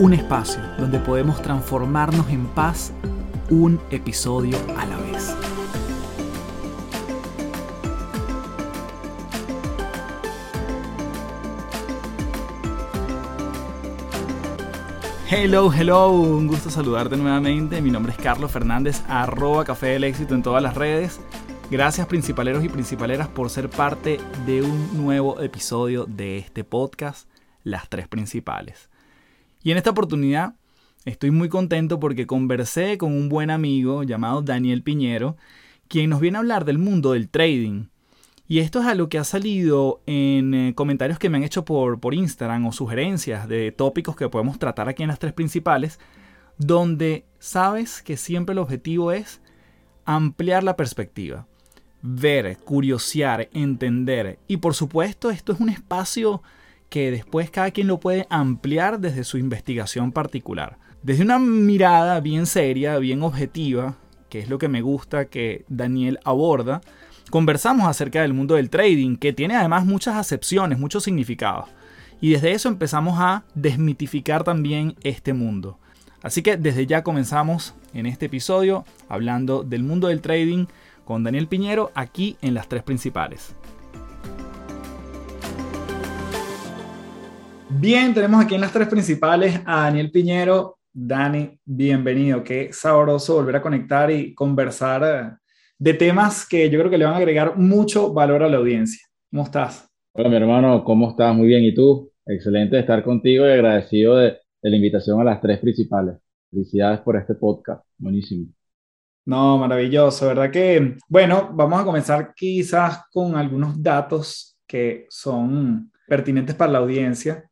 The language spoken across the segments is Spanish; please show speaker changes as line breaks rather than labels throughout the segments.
Un espacio donde podemos transformarnos en paz un episodio a la vez. Hello, hello, un gusto saludarte nuevamente. Mi nombre es Carlos Fernández, arroba Café del Éxito en todas las redes. Gracias principaleros y principaleras por ser parte de un nuevo episodio de este podcast, Las Tres Principales. Y en esta oportunidad estoy muy contento porque conversé con un buen amigo llamado Daniel Piñero, quien nos viene a hablar del mundo del trading y esto es algo que ha salido en eh, comentarios que me han hecho por, por Instagram o sugerencias de tópicos que podemos tratar aquí en las tres principales, donde sabes que siempre el objetivo es ampliar la perspectiva, ver, curiosear, entender. Y por supuesto, esto es un espacio que después cada quien lo puede ampliar desde su investigación particular. Desde una mirada bien seria, bien objetiva, que es lo que me gusta que Daniel aborda, Conversamos acerca del mundo del trading, que tiene además muchas acepciones, muchos significados. Y desde eso empezamos a desmitificar también este mundo. Así que desde ya comenzamos en este episodio hablando del mundo del trading con Daniel Piñero aquí en las tres principales. Bien, tenemos aquí en las tres principales a Daniel Piñero. Dani, bienvenido. Qué sabroso volver a conectar y conversar eh, de temas que yo creo que le van a agregar mucho valor a la audiencia. ¿Cómo estás?
Hola, mi hermano, ¿cómo estás? Muy bien. ¿Y tú? Excelente estar contigo y agradecido de, la invitación a las tres principales. Felicidades por este podcast. Buenísimo.
No, maravilloso, ¿verdad? Que, bueno, vamos a comenzar quizás con algunos datos que son pertinentes para la audiencia.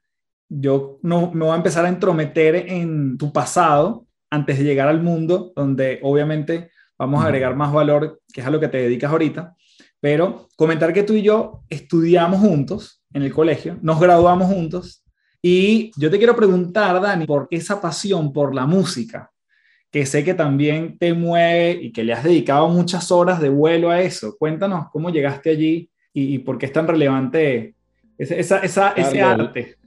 Yo no me voy a empezar a entrometer en tu pasado antes de llegar al mundo, donde obviamente vamos a agregar más valor, que es a lo que te dedicas ahorita, pero comentar que tú y yo estudiamos juntos en el colegio, nos graduamos juntos, y yo te quiero preguntar, Dani, por esa pasión por la música, que sé que también te mueve y que le has dedicado muchas horas de vuelo a eso. Cuéntanos cómo llegaste allí y, por qué es tan relevante esa, esa, ese arte.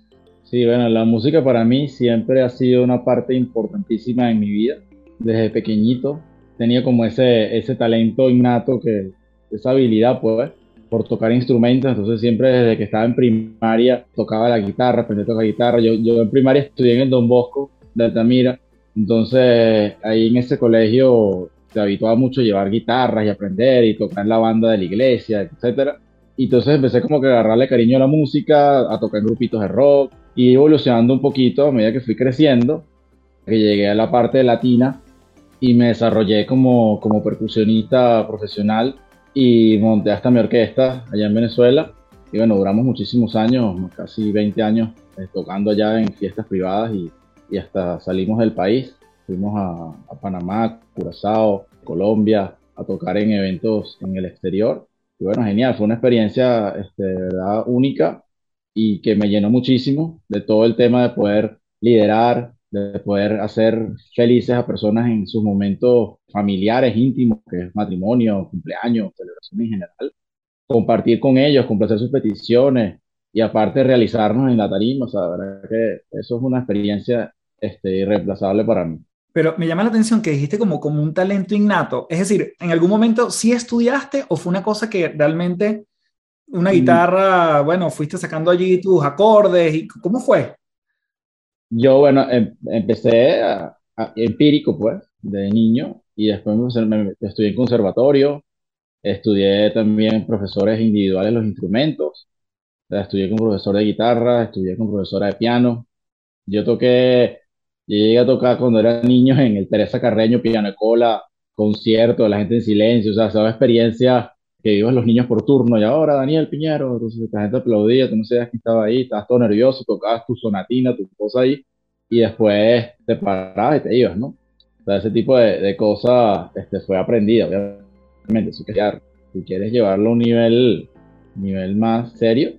Sí, bueno, la música para mí siempre ha sido una parte importantísima en mi vida. Desde pequeñito tenía como ese, ese talento innato, que, esa habilidad, pues, por tocar instrumentos. Entonces, siempre desde que estaba en primaria tocaba la guitarra, aprendí a tocar guitarra. Yo, yo en primaria estudié en el Don Bosco de Altamira. Entonces, ahí en ese colegio se habituaba mucho a llevar guitarras y aprender y tocar en la banda de la iglesia, etcétera. Y entonces empecé como que a agarrarle cariño a la música, a tocar en grupitos de rock y evolucionando un poquito a medida que fui creciendo, que llegué a la parte latina y me desarrollé como, como percusionista profesional y monté hasta mi orquesta allá en Venezuela. Y bueno, duramos muchísimos años, casi 20 años, eh, tocando allá en fiestas privadas y, y hasta salimos del país. Fuimos a, a, Panamá, Curazao, Colombia, a tocar en eventos en el exterior. Y bueno, genial, fue una experiencia este, de verdad única y que me llenó muchísimo de todo el tema de poder liderar, de poder hacer felices a personas en sus momentos familiares, íntimos, que es matrimonio, cumpleaños, celebración en general, compartir con ellos, complacer sus peticiones y aparte realizarnos en la tarima, o sea, la verdad que eso es una experiencia este, irreemplazable para mí.
Pero me llama la atención que dijiste como, como un talento innato, es decir, ¿en algún momento sí estudiaste o fue una cosa que realmente una guitarra, bueno, fuiste sacando allí tus acordes y cómo fue?
Yo, bueno, em, empecé a, empírico, pues, de niño, y después me, estudié en conservatorio, estudié también profesores individuales los instrumentos, estudié con profesor de guitarra, estudié con profesora de piano. Yo toqué, llegué a tocar cuando era niño en el Teresa Carreño, piano de cola, concierto, la gente en silencio, o sea, esa experiencia que iban los niños por turno, y ahora Daniel Piñero, entonces la gente aplaudía, tú no sabías quién estaba ahí, estabas todo nervioso, tocabas tu sonatina, tu cosa ahí, y después te parabas y te ibas, ¿no? O ese tipo de, cosas este, fue aprendida, obviamente. Si quieres, si quieres llevarlo a un nivel, nivel más serio,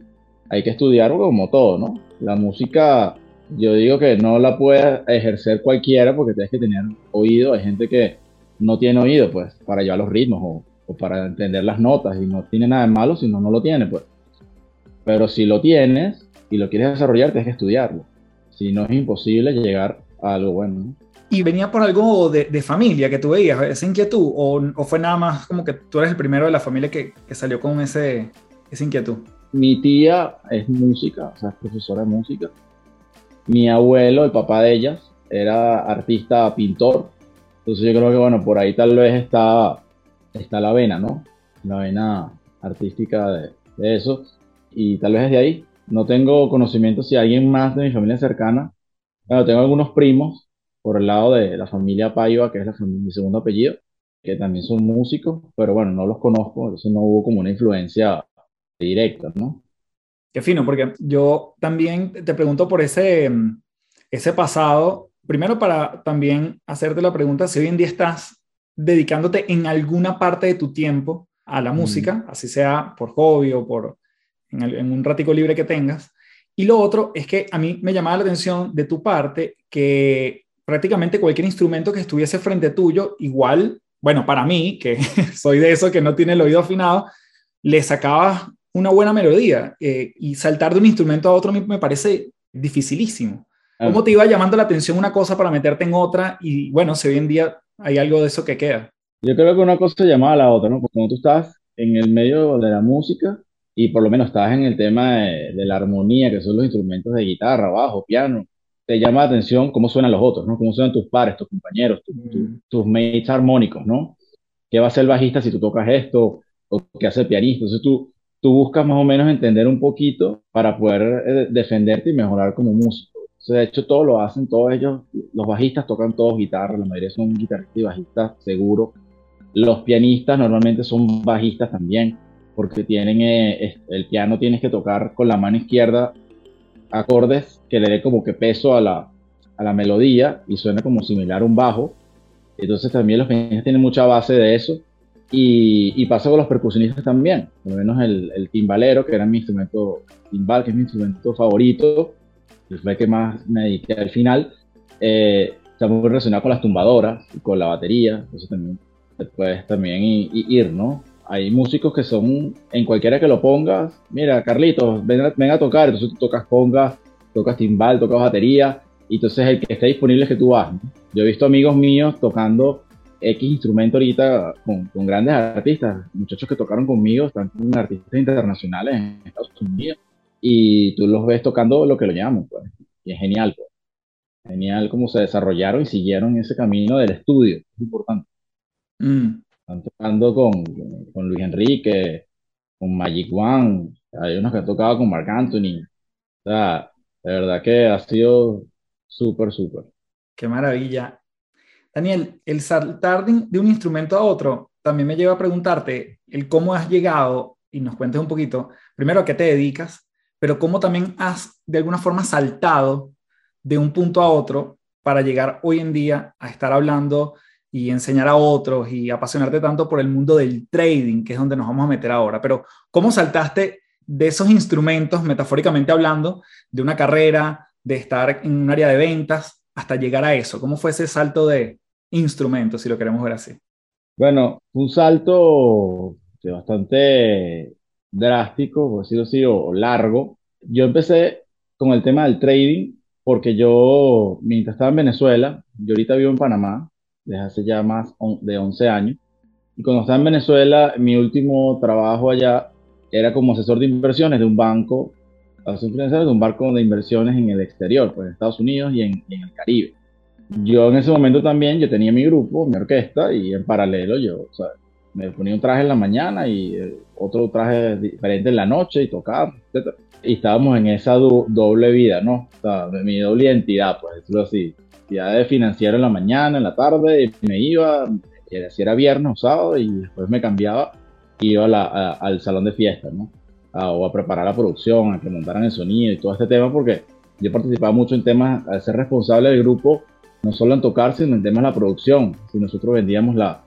hay que estudiarlo como todo, ¿no? La música, yo digo que no la puede ejercer cualquiera porque tienes que tener oído. Hay gente que no tiene oído, pues, para llevar los ritmos o, o para entender las notas y no tiene nada de malo si no, no lo tiene, pues. Pero si lo tienes y lo quieres desarrollar, tienes que estudiarlo. Si no es imposible llegar a algo bueno. ¿no?
¿Y venía por algo de, familia que tú veías, esa inquietud? O, ¿O, fue nada más como que tú eres el primero de la familia que, que salió con ese, esa inquietud?
Mi tía es música, o sea, es profesora de música. Mi abuelo, el papá de ellas, era artista pintor. Entonces yo creo que, bueno, por ahí tal vez está, está la vena, ¿no? La vena artística de, eso y tal vez desde ahí. No tengo conocimiento si alguien más de mi familia cercana. Bueno, tengo algunos primos por el lado de la familia Paiva, que es la mi segundo apellido, que también son músicos, pero bueno, no los conozco, entonces no hubo como una influencia directa, ¿no?
Qué fino, porque yo también te pregunto por ese, ese pasado, primero para también hacerte la pregunta si hoy en día estás dedicándote en alguna parte de tu tiempo a la mm. música, así sea por hobby o por, en, un ratico libre que tengas. Y lo otro es que a mí me llamaba la atención de tu parte que prácticamente cualquier instrumento que estuviese frente tuyo, igual, bueno, para mí, que soy de eso que no tiene el oído afinado, le sacabas una buena melodía eh, y saltar de un instrumento a otro me parece dificilísimo. ¿Cómo te iba llamando la atención una cosa para meterte en otra? Y bueno, si hoy en día hay algo de eso que queda.
Yo creo que una cosa llamaba a la otra, ¿no? Porque cuando tú estás en el medio de la música, y por lo menos estás en el tema de, la armonía, que son los instrumentos de guitarra, bajo, piano, te llama la atención cómo suenan los otros, ¿no? Cómo suenan tus pares, tus compañeros, mm. tus mates armónicos, ¿no? ¿Qué va a hacer el bajista si tú tocas esto? ¿O qué hace el pianista? Entonces tú, tú buscas más o menos entender un poquito para poder eh, defenderte y mejorar como músico. De hecho, todo lo hacen, todos ellos, los bajistas tocan todos guitarra, la mayoría son guitarristas y bajistas, seguro. Los pianistas normalmente son bajistas también porque tienen eh, el piano tienes que tocar con la mano izquierda acordes que le dé como que peso a la, a la melodía y suena como similar a un bajo. Entonces también los pianistas tienen mucha base de eso. Y, y pasa con los percusionistas también, por lo menos el, el, timbalero, que era mi instrumento, timbal, que es mi instrumento favorito, fue el que más me dediqué al final, eh, está muy relacionado con las tumbadoras y con la batería, entonces también puedes también ir, ¿no? hay músicos que son, en cualquiera que lo pongas, mira, Carlitos, ven a, tocar, entonces tú tocas conga, tocas timbal, tocas batería, y entonces el que esté disponible es que tú vas. Yo he visto amigos míos tocando X instrumento ahorita con, con, grandes artistas, muchachos que tocaron conmigo, están con artistas internacionales en Estados Unidos, y tú los ves tocando lo que lo llaman, pues, y es genial, pues. Genial cómo se desarrollaron y siguieron ese camino del estudio, es importante. Mm. Están tocando con, con Luis Enrique, con Magic One, hay unos que han tocado con Marc Anthony. O sea, de verdad que ha sido súper, súper.
Qué maravilla. Daniel, el saltar de un instrumento a otro también me lleva a preguntarte el cómo has llegado y nos cuentes un poquito, primero a qué te dedicas, pero cómo también has de alguna forma saltado de un punto a otro para llegar hoy en día a estar hablando y enseñar a otros y apasionarte tanto por el mundo del trading, que es donde nos vamos a meter ahora. Pero, ¿cómo saltaste de esos instrumentos, metafóricamente hablando, de una carrera, de estar en un área de ventas, hasta llegar a eso? ¿Cómo fue ese salto de instrumentos, si lo queremos ver así?
Bueno, un salto bastante drástico, por decirlo así, o largo. Yo empecé con el tema del trading porque yo, mientras estaba en Venezuela, yo ahorita vivo en Panamá, desde hace ya más de 11 años. Y cuando estaba en Venezuela, mi último trabajo allá era como asesor de inversiones de un banco, asesor de un banco de inversiones en el exterior, pues en Estados Unidos y en, el Caribe. Yo en ese momento también, yo tenía mi grupo, mi orquesta, y en paralelo yo, o sea, me ponía un traje en la mañana y eh, otro traje diferente en la noche y tocaba. Y estábamos en esa doble vida, ¿no? O sea, mi doble identidad, pues decirlo así de financiero en la mañana, en la tarde, me iba, si era viernes o sábado, y después me cambiaba, iba al salón de fiesta, ¿no? o a preparar la producción, a que montaran el sonido y todo este tema, porque yo participaba mucho en temas, al ser responsable del grupo, no solo en tocar, sino en temas de la producción. Si nosotros vendíamos la,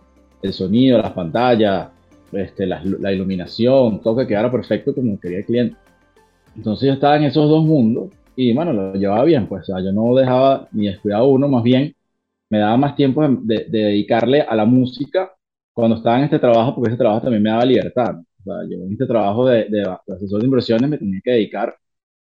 el sonido, las pantallas, este, la, iluminación, todo que quedara perfecto como quería el cliente. Entonces yo estaba en esos dos mundos y bueno, lo llevaba bien, pues o sea, yo no dejaba ni descuidado uno, más bien me daba más tiempo de, de, dedicarle a la música cuando estaba en este trabajo, porque ese trabajo también me daba libertad. O sea, yo en este trabajo de, de, asesor de inversiones me tenía que dedicar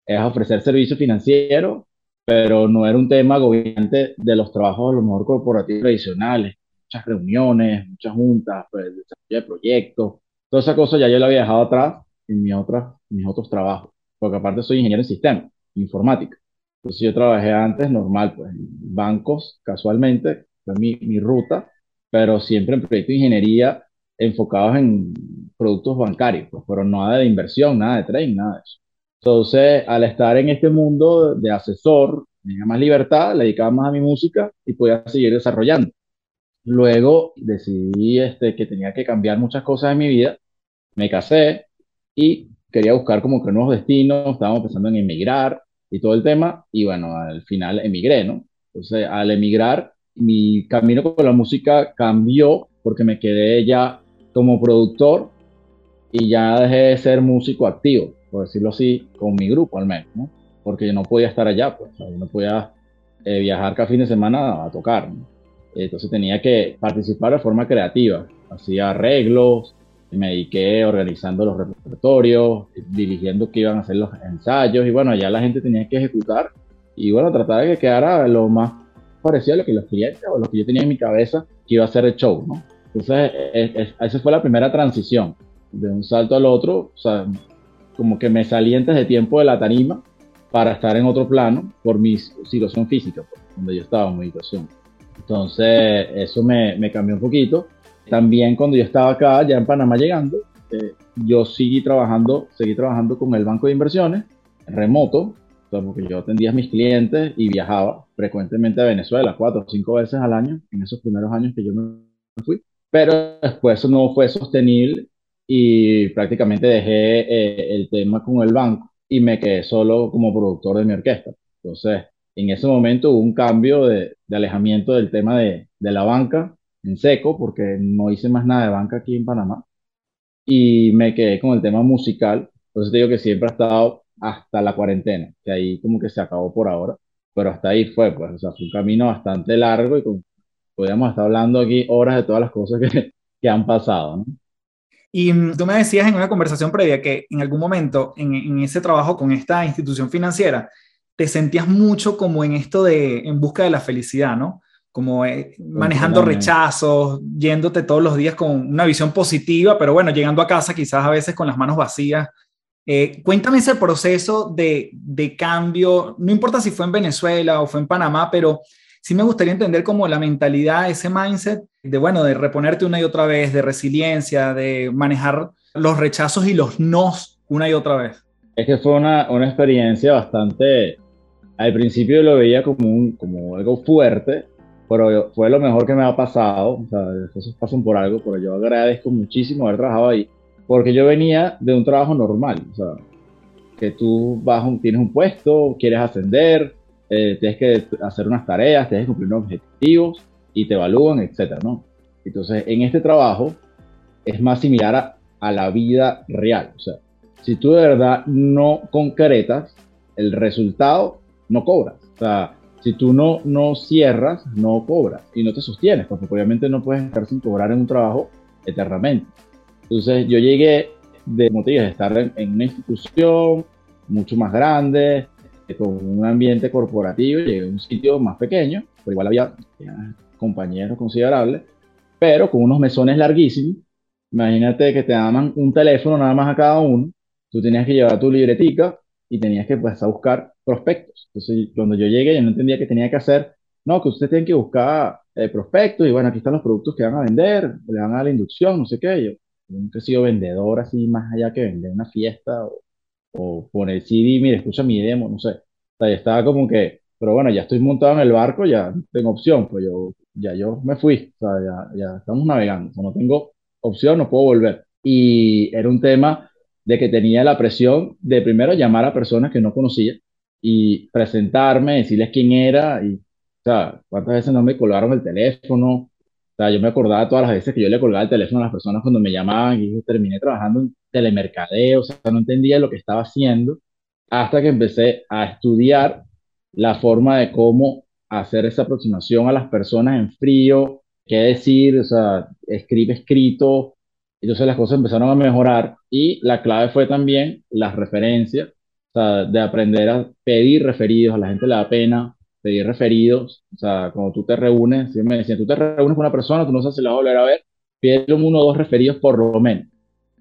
a ofrecer servicio financiero, pero no era un tema agobiante de los trabajos a lo mejor corporativos tradicionales, muchas reuniones, muchas juntas, pues, desarrollo de proyectos, toda esa cosa ya yo la había dejado atrás en, mi otra, mis otros trabajos, porque aparte soy ingeniero en sistemas, informática. Entonces yo trabajé antes normal, pues en bancos, casualmente, fue mi, mi ruta, pero siempre en proyectos de ingeniería enfocados en productos bancarios, pues, pero nada de inversión, nada de trading, nada de eso. Entonces, al estar en este mundo de asesor, tenía más libertad, le dedicaba más a mi música y podía seguir desarrollando. Luego decidí este, que tenía que cambiar muchas cosas en mi vida, me casé y quería buscar como que nuevos destinos, estábamos pensando en emigrar y todo el tema, y bueno, al final emigré, ¿no? Entonces, al emigrar, mi camino con la música cambió porque me quedé ya como productor y ya dejé de ser músico activo, por decirlo así, con mi grupo al menos, ¿no? Porque yo no podía estar allá, pues, no podía eh, viajar cada fin de semana a tocar, ¿no? Entonces tenía que participar de forma creativa. Hacía arreglos, me dediqué organizando los repertorios, dirigiendo que iban a hacer los ensayos y bueno, ya la gente tenía que ejecutar y bueno, tratar de que quedara lo más parecido a lo que los clientes o lo que yo tenía en mi cabeza que iba a ser el show, ¿no? Entonces, esa fue la primera transición, de un salto al otro, o sea, como que me salí antes de tiempo de la tarima para estar en otro plano por mi situación física, pues, donde yo estaba en mi situación. Entonces, eso me, me, cambió un poquito. También cuando yo estaba acá, ya en Panamá llegando, eh, yo seguí trabajando, seguí trabajando con el banco de inversiones, remoto, porque yo atendía a mis clientes y viajaba frecuentemente a Venezuela, cuatro o cinco veces al año, en esos primeros años que yo me fui. Pero después eso no fue sostenible y prácticamente dejé eh, el tema con el banco y me quedé solo como productor de mi orquesta. Entonces, en ese momento hubo un cambio de, alejamiento del tema de, la banca en seco, porque no hice más nada de banca aquí en Panamá, y me quedé con el tema musical. Por te digo que siempre ha estado hasta la cuarentena, que ahí como que se acabó por ahora, pero hasta ahí fue, pues, o sea, fue un camino bastante largo y con, podríamos estar hablando aquí horas de todas las cosas que, que han pasado, ¿no?
Y mm, tú me decías en una conversación previa que en algún momento en, en ese trabajo con esta institución financiera, te sentías mucho como en esto de en busca de la felicidad, ¿no? Como eh, manejando rechazos, yéndote todos los días con una visión positiva, pero bueno, llegando a casa quizás a veces con las manos vacías. Eh, cuéntame ese proceso de, de cambio, no importa si fue en Venezuela o fue en Panamá, pero sí me gustaría entender como la mentalidad, ese mindset de, bueno, de reponerte una y otra vez, de resiliencia, de manejar los rechazos y los nos una y otra vez.
Es que fue una, una experiencia bastante al principio lo veía como, un, como algo fuerte, pero fue lo mejor que me ha pasado. O sea, cosas pasan por algo, pero yo agradezco muchísimo haber trabajado ahí, porque yo venía de un trabajo normal. O sea, que tú vas tienes un puesto, quieres ascender, eh, tienes que hacer unas tareas, tienes que cumplir unos objetivos y te evalúan, etcétera, ¿no? Entonces, en este trabajo es más similar a, a la vida real. O sea, si tú de verdad no concretas, el resultado no cobras. O sea, si tú no, no cierras, no cobras y no te sostienes, porque obviamente no puedes estar sin cobrar en un trabajo eternamente. Entonces yo llegué de, como te estar en, una institución mucho más grande, con un ambiente corporativo, llegué a un sitio más pequeño, pero igual había compañeros considerables, pero con unos mesones larguísimos. Imagínate que te daban un teléfono nada más a cada uno, tú tenías que llevar tu libretica y tenías que pues, a buscar prospectos. Entonces, cuando yo llegué, yo no entendía qué tenía que hacer. No, que ustedes tienen que buscar eh, prospectos y bueno, aquí están los productos que van a vender, le van a dar la inducción, no sé qué. Yo, nunca he sido vendedor así más allá que vender una fiesta o, o poner CD, mire, escucha mi demo, no sé. O sea, ya estaba como que, pero bueno, ya estoy montado en el barco, ya tengo opción, pues yo, ya yo me fui, o sea, ya, ya estamos navegando, o sea, no tengo opción, no puedo volver. Y era un tema de que tenía la presión de primero llamar a personas que no conocía y presentarme, decirles quién era y, o sea, cuántas veces no me colgaron el teléfono. O sea, yo me acordaba todas las veces que yo le colgaba el teléfono a las personas cuando me llamaban y yo terminé trabajando en telemercadeo, o sea, no entendía lo que estaba haciendo hasta que empecé a estudiar la forma de cómo hacer esa aproximación a las personas en frío, qué decir, o sea, escribe escrito. Entonces las cosas empezaron a mejorar y la clave fue también las referencias, sea, de aprender a pedir referidos. A la gente le da pena pedir referidos. O sea, cuando tú te reúnes, si me decían, tú te reúnes con una persona, tú no sabes si la vas a volver a ver, pídele uno o dos referidos por lo menos.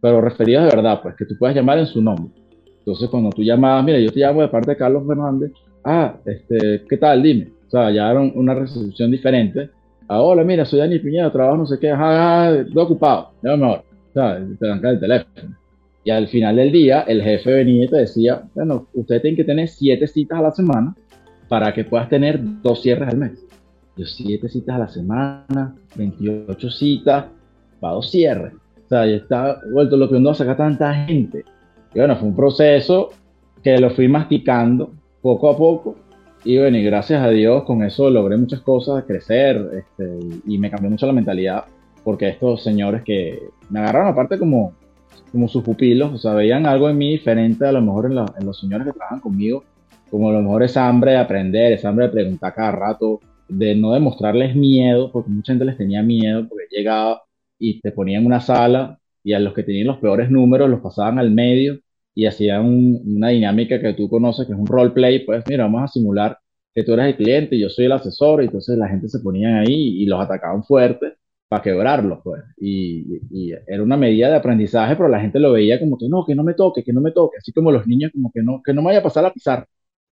Pero referidos de verdad, pues que tú puedas llamar en su nombre. Entonces, cuando tú llamabas, mira, yo te llamo de parte de Carlos Fernández, ah, este, ¿qué tal? Dime. O sea, ya era una recepción diferente. Ah, hola, mira, soy Dani Piñera, trabajo no sé qué, ah, estoy ocupado, ya mejor. O sea, te dan el teléfono. Y al final del día, el jefe venía y te decía, bueno, usted tiene que tener siete citas a la semana para que puedas tener dos cierres al mes. Yo, siete citas a la semana, 28 citas, para dos cierres. O sea, ya está vuelto lo que uno saca tanta gente. Y bueno, fue un proceso que lo fui masticando poco a poco. Y bueno, y gracias a Dios con eso logré muchas cosas, crecer, este, y me cambió mucho la mentalidad, porque estos señores que me agarraron aparte como, como sus pupilos, o sea, veían algo en mí diferente a lo mejor en, en los señores que trabajan conmigo, como a lo mejor esa hambre de aprender, esa hambre de preguntar cada rato, de no demostrarles miedo, porque mucha gente les tenía miedo, porque llegaba y te ponían en una sala y a los que tenían los peores números los pasaban al medio y hacían una dinámica que tú conoces, que es un roleplay, pues mira, vamos a simular que tú eres el cliente y yo soy el asesor, y entonces la gente se ponía ahí y los atacaban fuerte para quebrarlos, pues. Y, y, era una medida de aprendizaje, pero la gente lo veía como que no, que no me toque, que no me toque, así como los niños como que no, que no me vaya a pasar a pisar.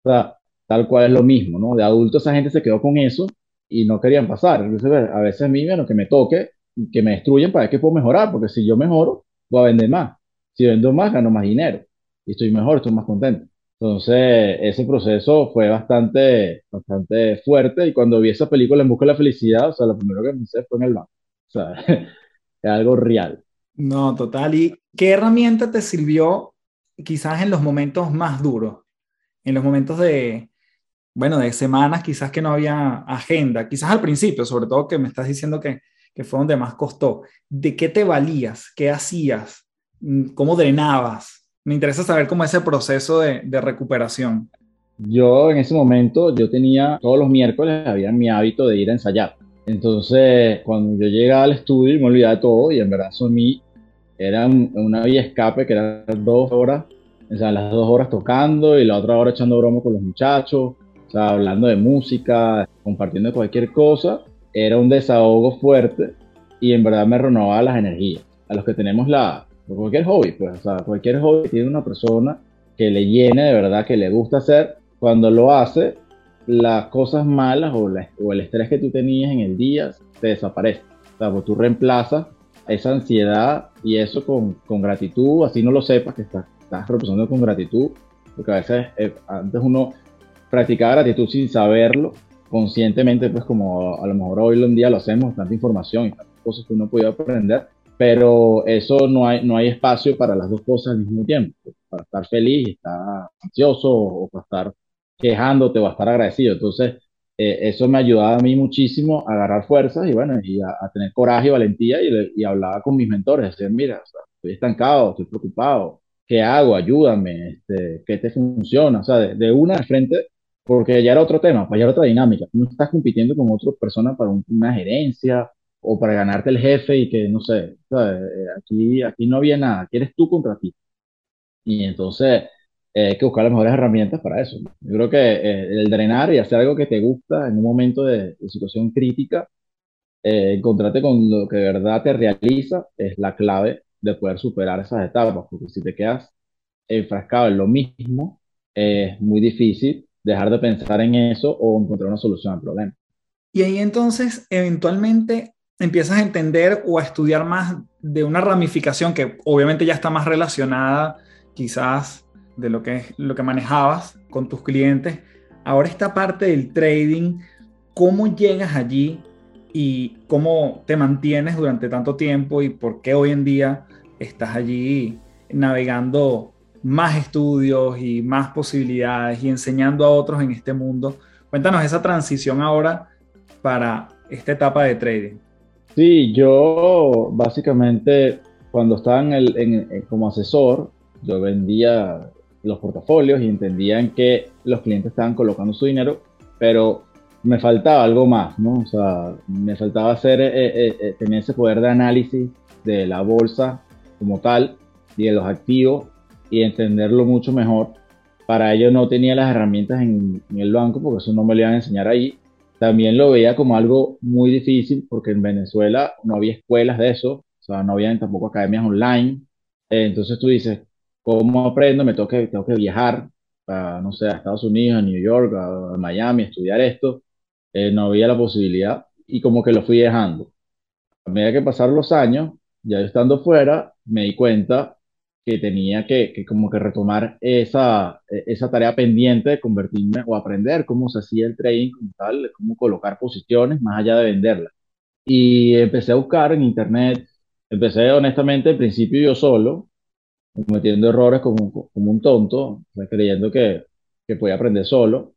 O sea, tal cual es lo mismo, ¿no? De adultos esa gente se quedó con eso y no querían pasar. Entonces, a veces a mí, bueno, que me toque, que me destruyen para qué puedo mejorar, porque si yo mejoro, voy a vender más. Si vendo más, gano más dinero. Y estoy mejor, estoy más contento. Entonces, ese proceso fue bastante, bastante fuerte. Y cuando vi esa película En Busca de la Felicidad, o sea, lo primero que pensé fue en el banco. Sea, es algo real.
No, total. ¿Y qué herramienta te sirvió quizás en los momentos más duros? En los momentos de, bueno, de semanas quizás que no había agenda, quizás al principio, sobre todo que me estás diciendo que, que fue donde más costó. ¿De qué te valías? ¿Qué hacías? ¿Cómo drenabas? Me interesa saber cómo ese proceso de, de recuperación.
Yo en ese momento, yo tenía, todos los miércoles había mi hábito de ir a ensayar. Entonces, cuando yo llegaba al estudio, me olvidaba de todo y en verdad eso mí era una vía escape que eran dos horas, o sea, las dos horas tocando y la otra hora echando broma con los muchachos, o sea, hablando de música, compartiendo cualquier cosa. Era un desahogo fuerte y en verdad me renovaba las energías. A los que tenemos la, cualquier hobby, pues, o sea, cualquier hobby tiene una persona que le llene de verdad, que le gusta hacer, cuando lo hace, las cosas malas o, o el estrés que tú tenías en el día te desaparece. O sea, pues tú reemplazas esa ansiedad y eso con, gratitud, así no lo sepas que estás, estás con gratitud, porque a veces eh, antes uno practicaba gratitud sin saberlo, conscientemente, pues como a lo mejor hoy en día lo hacemos, tanta información y tantas cosas que uno puede aprender, pero eso no hay, no hay espacio para las dos cosas al mismo tiempo, para estar feliz estar ansioso o para estar quejándote o a estar agradecido. Entonces, eh, eso me ayudaba a mí muchísimo a agarrar fuerzas y bueno, y a, tener coraje y valentía y, y, hablaba con mis mentores, decir, mira, estoy estancado, estoy preocupado, ¿qué hago? Ayúdame, este, ¿qué te funciona? O sea, de, una de frente, porque ya era otro tema, pues ya era otra dinámica. no estás compitiendo con otra persona para una gerencia o para ganarte el jefe y que, no sé, eh, aquí, aquí no había nada, aquí eres tú contra ti. Y entonces eh, hay que buscar las mejores herramientas para eso. Yo creo que eh, el drenar y hacer algo que te gusta en un momento de, situación crítica, encontrarte con lo que de verdad te realiza, es la clave de poder superar esas etapas, porque si te quedas enfrascado en lo mismo, es muy difícil dejar de pensar en eso o encontrar una solución al problema.
Y ahí entonces, eventualmente, empiezas a entender o a estudiar más de una ramificación que obviamente ya está más relacionada quizás de lo que, lo que manejabas con tus clientes. Ahora esta parte del trading, ¿cómo llegas allí y cómo te mantienes durante tanto tiempo y por qué hoy en día estás allí navegando más estudios y más posibilidades y enseñando a otros en este mundo. Cuéntanos esa transición ahora para esta etapa de trading.
Sí, yo básicamente cuando estaba en el, como asesor, yo vendía los portafolios y entendía en que los clientes estaban colocando su dinero, pero me faltaba algo más, ¿no? O sea, me faltaba hacer, eh, eh, eh, tener ese poder de análisis de la bolsa como tal y de los activos y entenderlo mucho mejor. Para ello no tenía las herramientas en, el banco porque eso no me lo iban a enseñar ahí. También lo veía como algo muy difícil porque en Venezuela no había escuelas de eso, o sea, no había tampoco academias online. entonces tú dices, ¿cómo aprendo? Me tengo que, tengo que viajar a, no sé, a Estados Unidos, a New York, a, Miami, a estudiar esto. Eh, no había la posibilidad y como que lo fui dejando. A medida que pasaron los años, ya estando fuera, me di cuenta que tenía que, que, como que retomar esa, esa tarea pendiente de convertirme o aprender cómo se hacía el trading como tal, cómo colocar posiciones más allá de venderlas. Y empecé a buscar en internet, empecé honestamente al principio yo solo, cometiendo errores como, como un tonto, creyendo que, que podía aprender solo.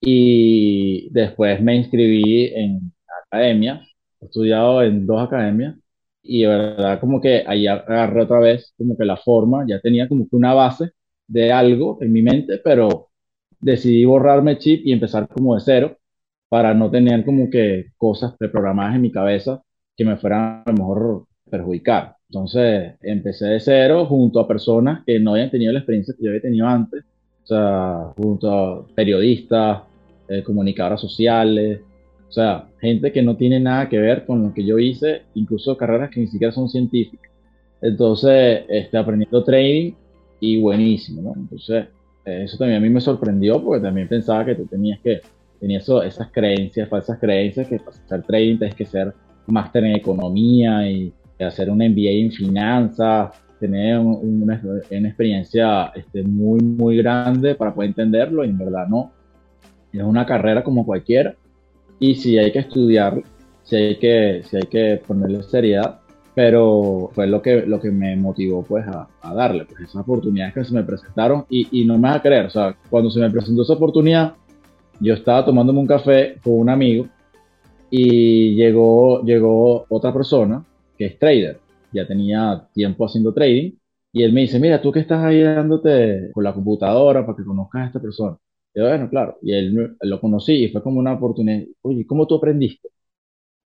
Y después me inscribí en academia, he estudiado en dos academias y de verdad como que ahí agarré otra vez como que la forma, ya tenía como que una base de algo en mi mente, pero decidí borrarme chip y empezar como de cero para no tener como que cosas preprogramadas en mi cabeza que me fueran a lo mejor perjudicar. Entonces empecé de cero junto a personas que no habían tenido la experiencia que yo había tenido antes, o sea, junto a periodistas, eh, comunicadoras sociales, o sea, gente que no tiene nada que ver con lo que yo hice, incluso carreras que ni siquiera son científicas. Entonces, este, aprendiendo trading y buenísimo, ¿no? Entonces, eso también a mí me sorprendió porque también pensaba que tú tenías que, tenías eso, esas creencias, falsas creencias, que para hacer trading tienes que ser máster en economía y hacer un MBA en finanzas, tener una, experiencia este, muy, muy grande para poder entenderlo y en verdad no. Es una carrera como cualquiera y si hay que estudiar, si hay que, si hay que ponerle seriedad, pero fue lo que, lo que me motivó pues a, darle, pues esas oportunidades que se me presentaron y, y, no me vas a creer, o sea, cuando se me presentó esa oportunidad, yo estaba tomándome un café con un amigo y llegó, llegó otra persona que es trader, ya tenía tiempo haciendo trading y él me dice, mira, tú que estás ahí dándote con la computadora para que conozcas a esta persona. Y yo, bueno, claro, y él, lo conocí y fue como una oportunidad. Oye, ¿cómo tú aprendiste?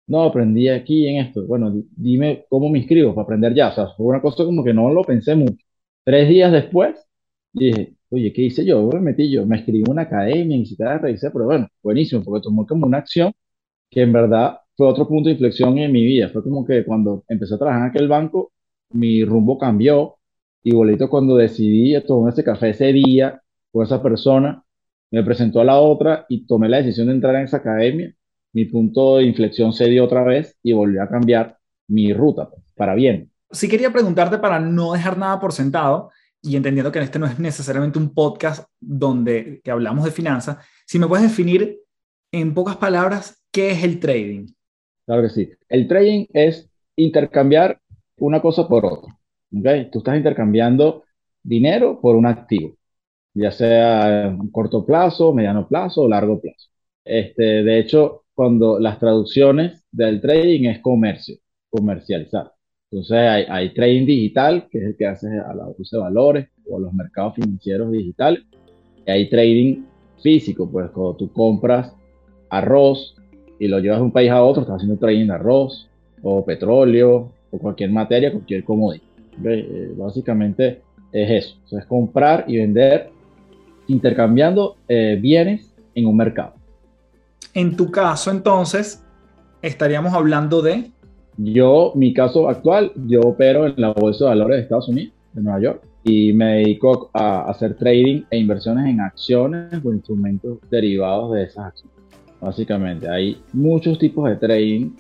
No, aprendí aquí en esto. Bueno, dime cómo me inscribo para aprender ya. O sea, fue una cosa como que no lo pensé mucho. Tres días después, dije, oye, ¿qué hice yo? Me metí yo, me inscribí en una academia, ni siquiera revisé, pero bueno, buenísimo, porque tomó como una acción que en verdad fue otro punto de inflexión en mi vida. Fue como que cuando empecé a trabajar en aquel banco, mi rumbo cambió. Y bolito, cuando decidí tomar ese café ese día con esa persona, me presentó a la otra y tomé la decisión de entrar en esa academia. Mi punto de inflexión se dio otra vez y volví a cambiar mi ruta pues, para bien.
Sí quería preguntarte para no dejar nada por sentado y entendiendo que este no es necesariamente un podcast donde que hablamos de finanzas, si me puedes definir en pocas palabras qué es el trading.
Claro que sí. El trading es intercambiar una cosa por otra. ¿okay? Tú estás intercambiando dinero por un activo ya sea corto plazo, mediano plazo o largo plazo. Este, de hecho, cuando las traducciones del trading es comercio, comercializar. Entonces hay, hay trading digital, que es el que hace a la bolsa de valores o a los mercados financieros digitales. Y hay trading físico, pues cuando tú compras arroz y lo llevas de un país a otro, estás haciendo trading de arroz o petróleo o cualquier materia, cualquier commodity. Eh, básicamente es eso, es comprar y vender intercambiando eh, bienes en un mercado.
En tu caso, entonces, estaríamos hablando de...
Yo, mi caso actual, yo opero en la Bolsa de Valores de Estados Unidos, de Nueva York, y me dedico a hacer trading e inversiones en acciones o instrumentos derivados de esas acciones. Básicamente, hay muchos tipos de trading,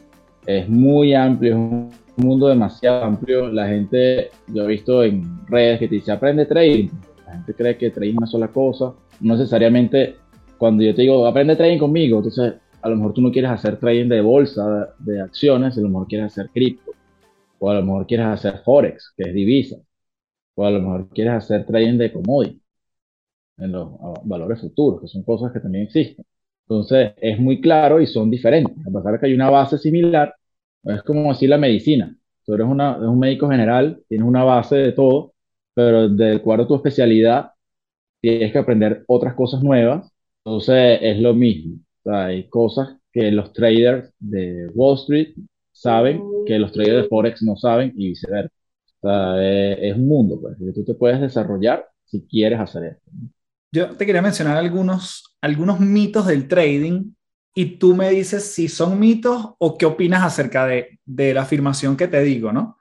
es muy amplio, es un mundo demasiado amplio. La gente, yo he visto en redes que te dice, aprende trading, la gente cree que trading es una sola cosa. No necesariamente cuando yo te digo, aprende trading conmigo, entonces a lo mejor tú no quieres hacer trading de bolsa, de acciones, a lo mejor quieres hacer cripto, o a lo mejor quieres hacer forex, que es divisa, o a lo mejor quieres hacer trading de commodity en los valores futuros, que son cosas que también existen. Entonces, es muy claro y son diferentes. A pesar de que hay una base similar, es como decir la medicina. Tú eres, una, un médico general, tienes una base de todo, pero de acuerdo a tu especialidad, tienes que aprender otras cosas nuevas. Entonces, es lo mismo. hay cosas que los traders de Wall Street saben que los traders de Forex no saben y viceversa. O sea, es, un mundo, pues, tú te puedes desarrollar si quieres hacer esto.
Yo te quería mencionar algunos, algunos mitos del trading y tú me dices si son mitos o qué opinas acerca de, de la afirmación que te digo, ¿no?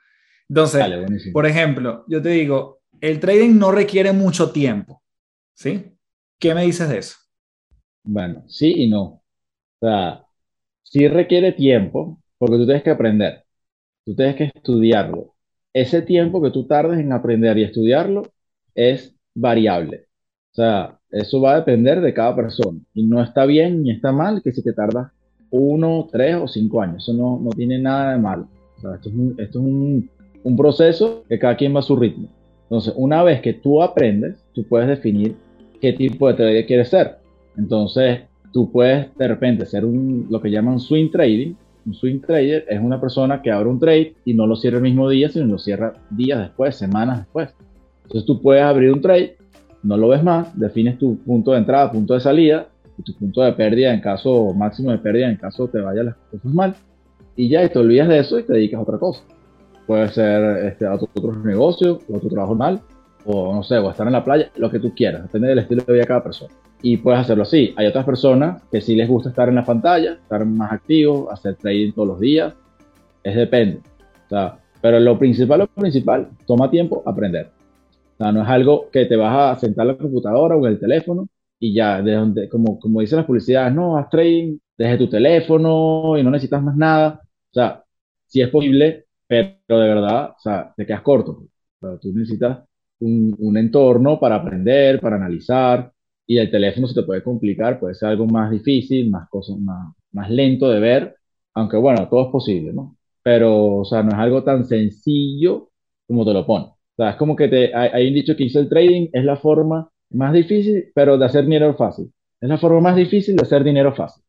Entonces, por ejemplo, yo te digo, el trading no requiere mucho tiempo, ¿sí? ¿Qué me dices de eso?
Bueno, sí y no. O sea, sí requiere tiempo porque tú tienes que aprender, tú tienes que estudiarlo. Ese tiempo que tú tardes en aprender y estudiarlo es variable. O sea, eso va a depender de cada persona. Y no está bien ni está mal que si te tardas uno, tres o cinco años. Eso no, no tiene nada de malo. Esto es, un, esto es un, un proceso que cada quien va a su ritmo. Entonces, una vez que tú aprendes, tú puedes definir qué tipo de trader quieres ser. Entonces, tú puedes de repente ser un, lo que llaman swing trading. Un swing trader es una persona que abre un trade y no lo cierra el mismo día, sino lo cierra días después, semanas después. Entonces tú puedes abrir un trade no lo ves más, defines tu punto de entrada, punto de salida, y tu punto de pérdida en caso máximo de pérdida en caso te vayan las cosas mal, y ya te olvidas de eso y te dedicas a otra cosa. Puede ser este, a tu otro negocio, o a tu trabajo mal, o no sé, o estar en la playa, lo que tú quieras, depende del estilo de vida de cada persona. Y puedes hacerlo así. Hay otras personas que sí les gusta estar en la pantalla, estar más activos, hacer trading todos los días. Es depende. O sea, pero lo principal, lo principal, toma tiempo aprender. O sea, no es algo que te vas a sentar en la computadora o en el teléfono y ya, de donde, como, dicen las publicidades, no, haz trading desde tu teléfono y no necesitas más nada. O sea, sí es posible, pero de verdad, o sea, te quedas corto. O tú necesitas un, entorno para aprender, para analizar, y el teléfono se te puede complicar, puede ser algo más difícil, más, cosas, más, más lento de ver, aunque bueno, todo es posible, ¿no? Pero, o sea, no es algo tan sencillo como te lo ponen sea, es como que te, hay, un dicho que dice el trading es la forma más difícil, pero de hacer dinero fácil. Es la forma más difícil de hacer dinero fácil.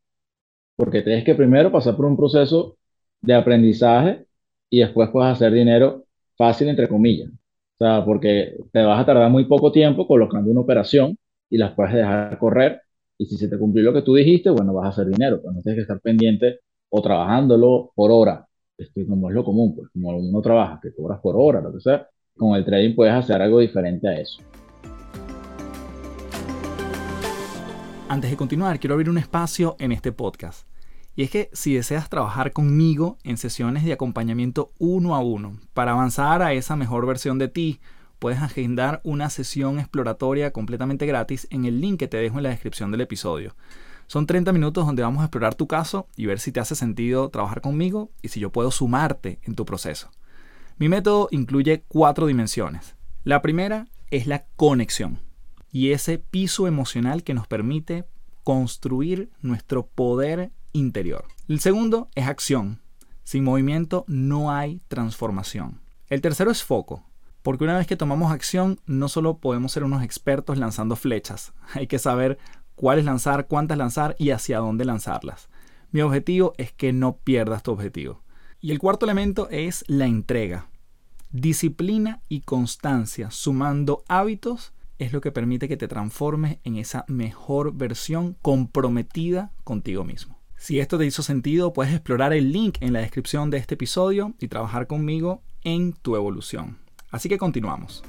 Porque tienes que primero pasar por un proceso de aprendizaje y después puedes hacer dinero fácil, entre comillas. O sea, porque te vas a tardar muy poco tiempo colocando una operación y las puedes dejar correr. Y si se te cumplió lo que tú dijiste, bueno, vas a hacer dinero. Pero no tienes que estar pendiente o trabajándolo por hora. Esto como es lo común, pues como uno trabaja, que cobras por hora, lo que sea con el trading puedes hacer algo diferente a eso.
Antes de continuar, quiero abrir un espacio en este podcast. Y es que si deseas trabajar conmigo en sesiones de acompañamiento uno a uno para avanzar a esa mejor versión de ti, puedes agendar una sesión exploratoria completamente gratis en el link que te dejo en la descripción del episodio. Son 30 minutos donde vamos a explorar tu caso y ver si te hace sentido trabajar conmigo y si yo puedo sumarte en tu proceso. Mi método incluye cuatro dimensiones. La primera es la conexión y ese piso emocional que nos permite construir nuestro poder interior. El segundo es acción. Sin movimiento no hay transformación. El tercero es foco, porque una vez que tomamos acción no solo podemos ser unos expertos lanzando flechas, hay que saber cuáles lanzar, cuántas lanzar y hacia dónde lanzarlas. Mi objetivo es que no pierdas tu objetivo. Y el cuarto elemento es la entrega. Disciplina y constancia sumando hábitos es lo que permite que te transformes en esa mejor versión comprometida contigo mismo. Si esto te hizo sentido, puedes explorar el link en la descripción de este episodio y trabajar conmigo en tu evolución. Así que continuamos.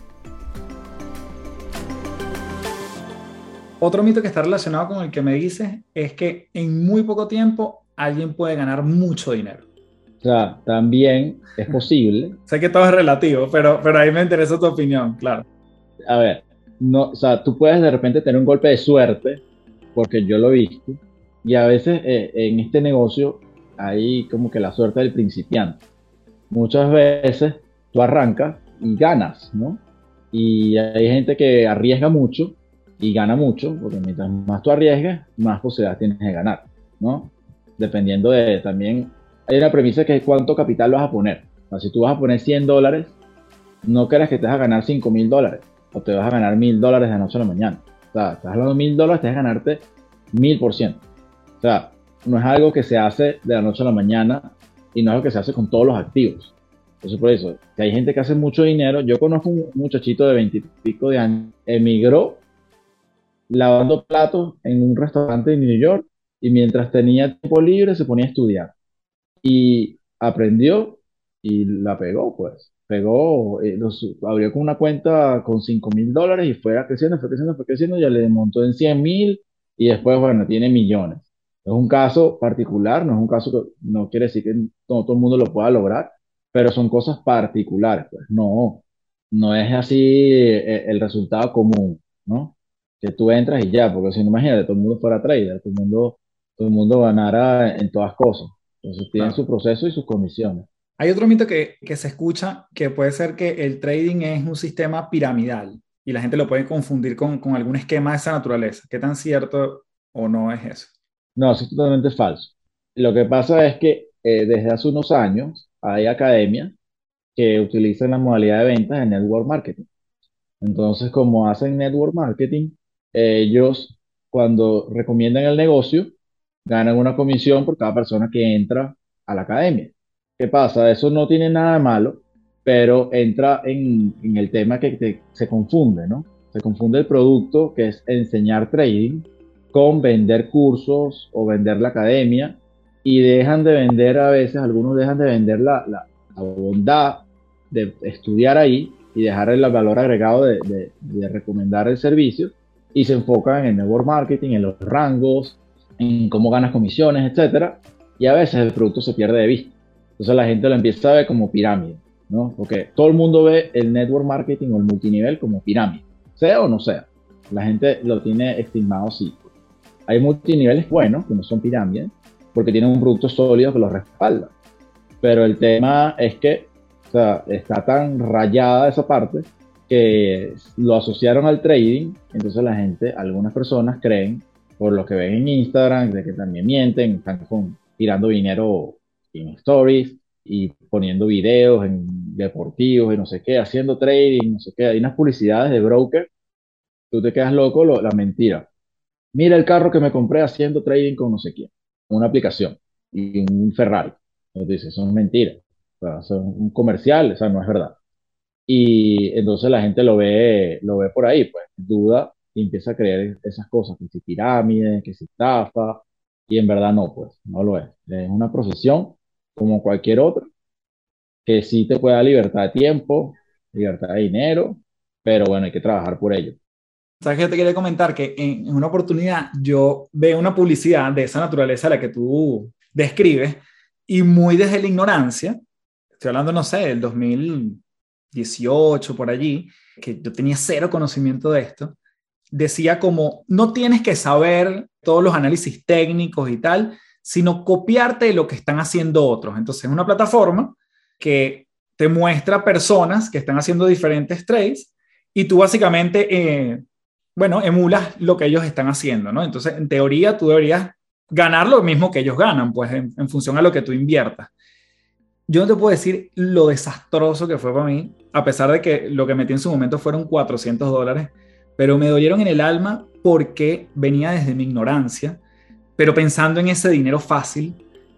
Otro mito que está relacionado con el que me dices es que en muy poco tiempo alguien puede ganar mucho dinero.
Sea, también es posible.
sé que todo es relativo, pero, pero ahí me interesa tu opinión, claro.
A ver, no, o sea, tú puedes de repente tener un golpe de suerte, porque yo lo he visto, y a veces eh, en este negocio hay como que la suerte del principiante. Muchas veces tú arrancas y ganas, ¿no? Y hay gente que arriesga mucho y gana mucho, porque mientras más tú arriesgas, más posibilidades tienes de ganar, ¿no? Dependiendo de también hay una premisa que es cuánto capital vas a poner. si tú vas a poner 100 dólares, no creas que te vas a ganar 5 mil dólares o te vas a ganar mil dólares de noche a la mañana. O sea, estás hablando de mil dólares, te vas a ganarte mil por ciento. O sea, no es algo que se hace de la noche a la mañana y no es algo que se hace con todos los activos. Entonces, por eso, que hay gente que hace mucho dinero. Yo conozco un muchachito de veintipico de años, emigró lavando platos en un restaurante en New York y mientras tenía tiempo libre se ponía a estudiar. Y aprendió y la pegó, pues. Pegó, eh, abrió con una cuenta con 5 mil dólares y fue creciendo, fue creciendo, fue creciendo, ya le montó en 100 mil y después, bueno, tiene millones. Es un caso particular, no es un caso que no quiere decir que todo el mundo lo pueda lograr, pero son cosas particulares, pues. No, no es así eh, el resultado común, ¿no? Que tú entras y ya, porque si no, imagínate, todo el mundo fuera trader, todo el mundo, todo el mundo ganara en todas cosas. Entonces tienen su proceso y sus condiciones.
Hay otro mito que, que, se escucha que puede ser que el trading es un sistema piramidal y la gente lo puede confundir con, con algún esquema de esa naturaleza. ¿Qué tan cierto o no es eso?
No, eso es totalmente falso. Lo que pasa es que eh, desde hace unos años hay academias que utilizan la modalidad de ventas en network marketing. Entonces, como hacen network marketing, ellos cuando recomiendan el negocio, ganan una comisión por cada persona que entra a la academia. ¿Qué pasa? Eso no tiene nada de malo, pero entra en, el tema que se confunde, ¿no? Se confunde el producto, que es enseñar trading, con vender cursos o vender la academia y dejan de vender a veces, algunos dejan de vender la, la, bondad de estudiar ahí y dejar el valor agregado de, de, de, recomendar el servicio y se enfocan en el network marketing, en los rangos, en cómo ganas comisiones, etcétera, y a veces el producto se pierde de vista. Entonces la gente lo empieza a ver como pirámide, ¿no? Porque todo el mundo ve el network marketing o el multinivel como pirámide, sea o no sea. La gente lo tiene estimado así. Hay multiniveles buenos, que no son pirámides, porque tienen un producto sólido que los respalda. Pero el tema es que o sea, está tan rayada esa parte que lo asociaron al trading, entonces la gente, algunas personas creen, por lo que ven en Instagram, de que también mienten, están con, tirando dinero en stories y poniendo videos en deportivos y no sé qué, haciendo trading, no sé qué, hay unas publicidades de broker, tú te quedas loco, la mentira. Mira el carro que me compré haciendo trading con no sé quién una aplicación y un Ferrari. Entonces dice, son mentiras. O sea, son un comercial, o sea, no es verdad. Y entonces la gente lo ve, lo ve por ahí, pues duda y empieza a creer esas cosas, que si pirámide, que si estafa, y en verdad no, pues, no lo es. Es una profesión como cualquier otra, que sí te puede dar libertad de tiempo, libertad de dinero, pero bueno, hay que trabajar por ello.
¿Sabes qué te quería comentar? Que en, una oportunidad yo veo una publicidad de esa naturaleza a la que tú describes y muy desde la ignorancia, estoy hablando, no sé, del 2018 por allí, que yo tenía cero conocimiento de esto, decía como, no tienes que saber todos los análisis técnicos y tal, sino copiarte de lo que están haciendo otros. Entonces, es una plataforma que te muestra personas que están haciendo diferentes trades y tú básicamente eh, bueno, emulas lo que ellos están haciendo, ¿no? Entonces, en teoría, tú deberías ganar lo mismo que ellos ganan, pues en, función a lo que tú inviertas. Yo no te puedo decir lo desastroso que fue para mí, a pesar de que lo que metí en su momento fueron 400 dólares, pero me dolieron en el alma porque venía desde mi ignorancia, pero pensando en ese dinero fácil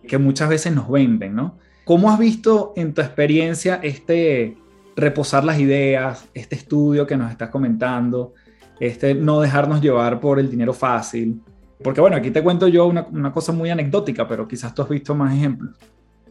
que muchas veces nos venden, ¿no? ¿Cómo has visto en tu experiencia este reposar las ideas, este estudio que nos estás comentando? este, no dejarnos llevar por el dinero fácil. Porque bueno, aquí te cuento yo una, una cosa muy anecdótica, pero quizás tú has visto más ejemplos.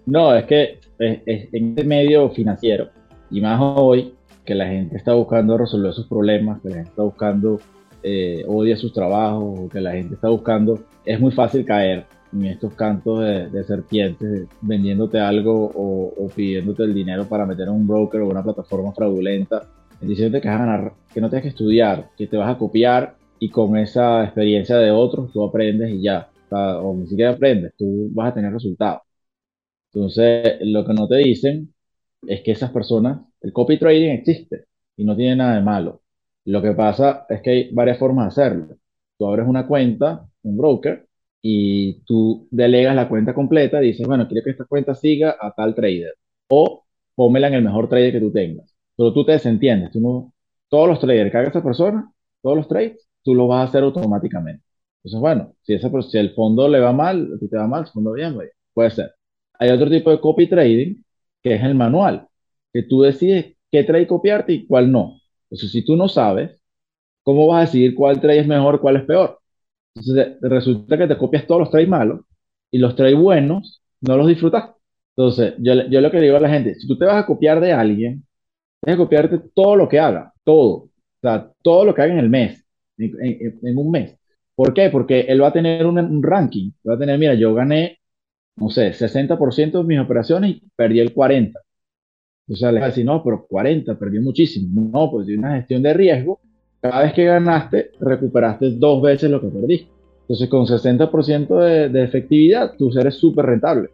No, es que en este medio financiero, y más hoy, que la gente está buscando resolver sus problemas, que la gente está buscando, eh, odia sus trabajos, que la gente está buscando, es muy fácil caer en estos cantos de, serpientes, vendiéndote algo o, o, pidiéndote el dinero para meter a un broker o una plataforma fraudulenta diciendo que vas a ganar, que no tienes que estudiar, que te vas a copiar y con esa experiencia de otros tú aprendes y ya, o, ni siquiera aprendes, tú vas a tener resultados. Entonces, lo que no te dicen es que esas personas, el copy trading existe y no tiene nada de malo. Lo que pasa es que hay varias formas de hacerlo. Tú abres una cuenta, un broker, y tú delegas la cuenta completa y dices, bueno, quiero que esta cuenta siga a tal trader. O pómela en el mejor trader que tú tengas pero tú te desentiendes. Tú no, todos los traders que haga esa persona, todos los trades, tú lo vas a hacer automáticamente. Entonces, bueno, si, esa, si el fondo le va mal, ti te va mal, el fondo bien, puede ser. Hay otro tipo de copy trading, que es el manual, que tú decides qué trade copiarte y cuál no. Entonces, si tú no sabes, ¿cómo vas a decidir cuál trade es mejor, cuál es peor? Entonces, resulta que te copias todos los trades malos y los trades buenos no los disfrutas. Entonces, yo, yo lo que digo a la gente, si tú te vas a copiar de alguien, tienes que copiarte todo lo que haga, todo. O sea, todo lo que haga en el mes, en, un mes. ¿Por qué? Porque él va a tener un, ranking. Va a tener, mira, yo gané, no sé, 60% de mis operaciones y perdí el 40%. O sea, le va a decir, no, pero 40, perdí muchísimo. No, pues de una gestión de riesgo, cada vez que ganaste, recuperaste dos veces lo que perdiste. Entonces, con 60% de, de efectividad, tú eres súper rentable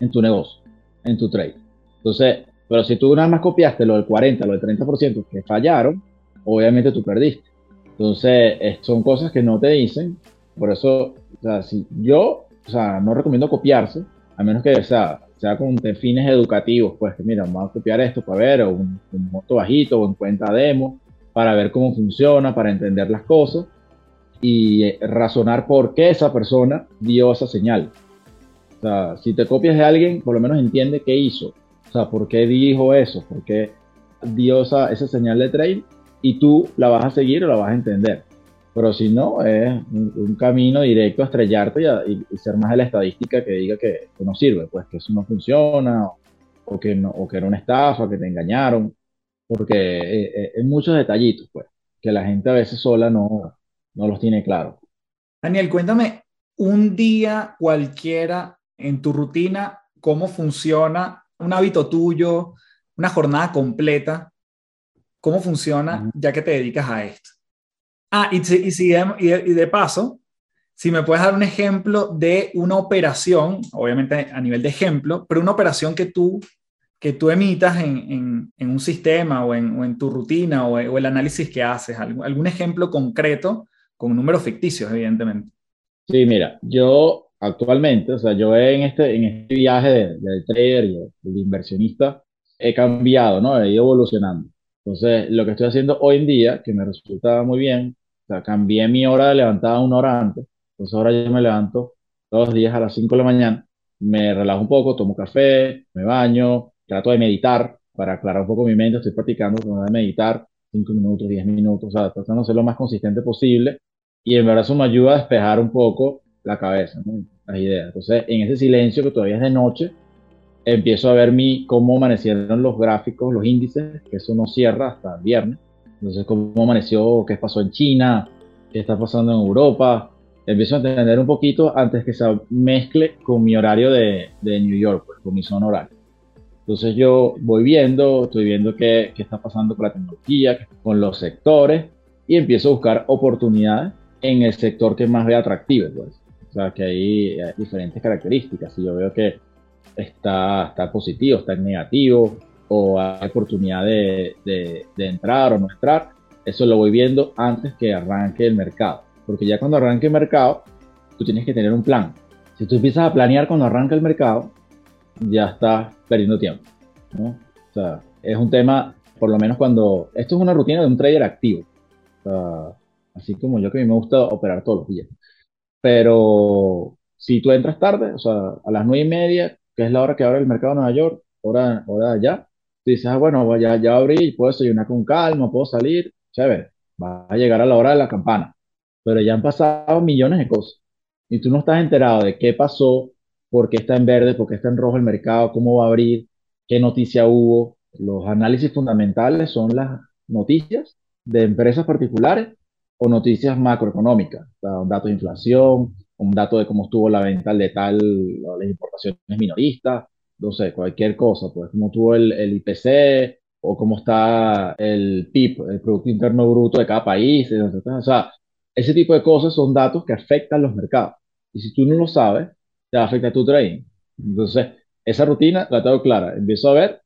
en tu negocio, en tu trade. Entonces, pero si tú nada más copiaste lo del 40, lo del 30% que fallaron, obviamente tú perdiste. Entonces, son cosas que no te dicen. Por eso, o sea, si yo, o sea, no recomiendo copiarse, a menos que sea, sea con fines educativos, pues que mira, vamos a copiar esto para ver, un, monto bajito, o en cuenta demo, para ver cómo funciona, para entender las cosas y eh, razonar por qué esa persona dio esa señal. O sea, si te copias de alguien, por lo menos entiende qué hizo. O sea, por qué dijo eso, por qué dio esa, esa señal de trade y tú la vas a seguir o la vas a entender. Pero si no, es un, camino directo a estrellarte y, ser más de la estadística que diga que, no sirve, pues que eso no funciona o, que, no, o que era una estafa, que te engañaron, porque eh, eh, muchos detallitos, pues, que la gente a veces sola no, no los tiene claro.
Daniel, cuéntame un día cualquiera en tu rutina, cómo funciona un hábito tuyo, una jornada completa, cómo funciona ya que te dedicas a esto. Ah, y, y, y, de, paso, si me puedes dar un ejemplo de una operación, obviamente a nivel de ejemplo, pero una operación que tú, que tú emitas en, en, un sistema o en, o en tu rutina o, o, el análisis que haces, algún, algún ejemplo concreto con números ficticios, evidentemente.
Sí, mira, yo actualmente, o sea, yo en este, en este viaje del de trader y de, inversionista, he cambiado, ¿no? He ido evolucionando. Entonces, lo que estoy haciendo hoy en día, que me resulta muy bien, o sea, cambié mi hora de levantada una hora antes. Entonces, ahora yo me levanto todos los días a las 5 de la mañana, me relajo un poco, tomo café, me baño, trato de meditar para aclarar un poco mi mente. Estoy practicando, de meditar 5 minutos, 10 minutos, o sea, tratando de ser lo más consistente posible y en verdad eso me ayuda a despejar un poco la cabeza, las ideas. Entonces, en ese silencio que todavía es de noche, empiezo a ver mi, cómo amanecieron los gráficos, los índices, que eso no cierra hasta el viernes. Entonces, cómo amaneció, qué pasó en China, qué está pasando en Europa. Empiezo a entender un poquito antes que se mezcle con mi horario de, de New York, pues, con mi zona horaria. Entonces yo voy viendo, estoy viendo qué, qué está pasando con la tecnología, con los sectores, y empiezo a buscar oportunidades en el sector que más ve atractivo, pues. O sea, que hay, diferentes características. Si yo veo que está, está positivo, está negativo, o hay oportunidad de, entrar o no entrar, eso lo voy viendo antes que arranque el mercado. Porque ya cuando arranque el mercado, tú tienes que tener un plan. Si tú empiezas a planear cuando arranca el mercado, ya estás perdiendo tiempo. O sea, es un tema, por lo menos cuando... Esto es una rutina de un trader activo. O sea, así como yo que a mí me gusta operar todos los días. Pero si tú entras tarde, o sea, a las nueve y media, que es la hora que abre el mercado de Nueva York, hora, hora allá, tú dices, ah, bueno, ya, ya abrí, puedo desayunar con calma, puedo salir, chévere, va a llegar a la hora de la campana. Pero ya han pasado millones de cosas. Y tú no estás enterado de qué pasó, por qué está en verde, por qué está en rojo el mercado, cómo va a abrir, qué noticia hubo. Los análisis fundamentales son las noticias de empresas particulares o noticias macroeconómicas, un dato de inflación, un dato de cómo estuvo la venta de tal, las importaciones minoristas, no sé, cualquier cosa, pues cómo estuvo el, el IPC o cómo está el PIB, el Producto Interno Bruto de cada país, o sea, ese tipo de cosas son datos que afectan los mercados. Y si tú no lo sabes, te va a afectar tu trading. Entonces, esa rutina la tengo clara. Empiezo a ver,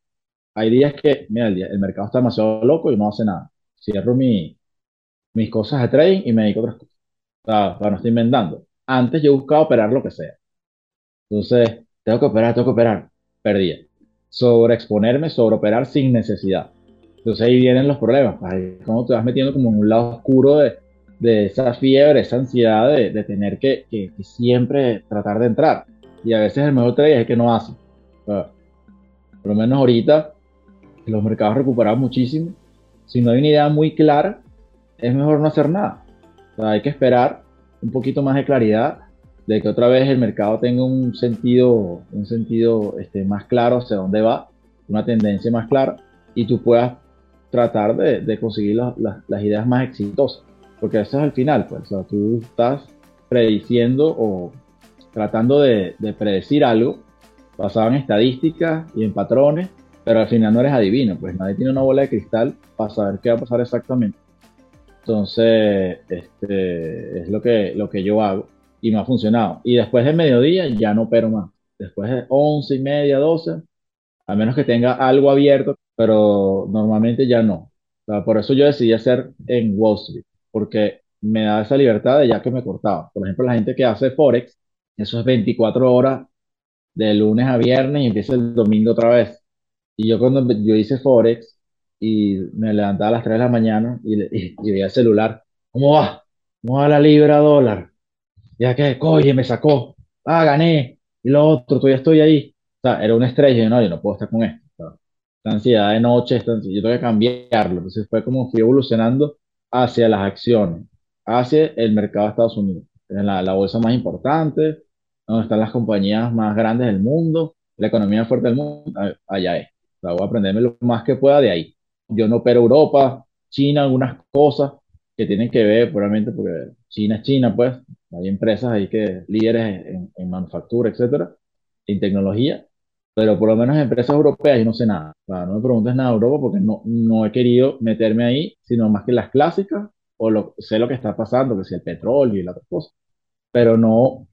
hay días que, mira, el, el mercado está demasiado loco y no hace nada. Cierro mi, mis cosas de trading y me dedico a otras cosas. O sea, no estoy inventando. Antes yo buscaba operar lo que sea. Entonces, tengo que operar, tengo que operar. Perdía. Sobre exponerme, sobre operar sin necesidad. O Entonces ahí vienen los problemas, ahí como te vas metiendo como en un lado oscuro de, de esa fiebre, esa ansiedad de, de tener que, que, siempre tratar de entrar. Y a veces el mejor trade es que no hace. por lo menos ahorita los mercados recuperaron muchísimo. Si no hay una idea muy clara, es mejor no hacer nada. hay que esperar un poquito más de claridad de que otra vez el mercado tenga un sentido, un sentido este, más claro hacia dónde va, una tendencia más clara y tú puedas tratar de, conseguir las ideas más exitosas. Porque eso es el final, pues. O tú estás prediciendo o tratando de, de predecir algo basado en estadísticas y en patrones, pero al final no eres adivino, pues nadie tiene una bola de cristal para saber qué va a pasar exactamente. Entonces, este, es lo que, lo que yo hago y me ha funcionado. Y después de mediodía ya no opero más. Después de 11 y media, 12, a menos que tenga algo abierto, pero normalmente ya no. por eso yo decidí hacer en Wall Street porque me da esa libertad de ya que me cortaba. Por ejemplo, la gente que hace Forex, eso es 24 horas de lunes a viernes y empieza el domingo otra vez. Y yo cuando yo hice Forex y me levantaba a las 3 de la mañana y, y, veía el celular, ¿cómo va? ¿Cómo va la libra dólar? Ya que, oye, me sacó, ah, gané, y lo otro, todavía estoy ahí. O sea, era una estrella, no, yo no puedo estar con esto. Esta ansiedad de noche, esta ansiedad, yo tengo que cambiarlo. Entonces fue como fui evolucionando hacia las acciones, hacia el mercado de Estados Unidos. En la, la bolsa más importante, donde están las compañías más grandes del mundo, la economía fuerte del mundo, allá es. O voy a aprenderme lo más que pueda de ahí. Yo no opero Europa, China, algunas cosas que tienen que ver, probablemente porque China es China, pues. Hay empresas ahí que líderes en, en manufactura, etcétera, en tecnología, pero por lo menos en empresas europeas yo no sé nada. no me preguntes nada de Europa porque no, no he querido meterme ahí, sino más que las clásicas o lo, sé lo que está pasando, que si el petróleo y la otra cosa, pero no,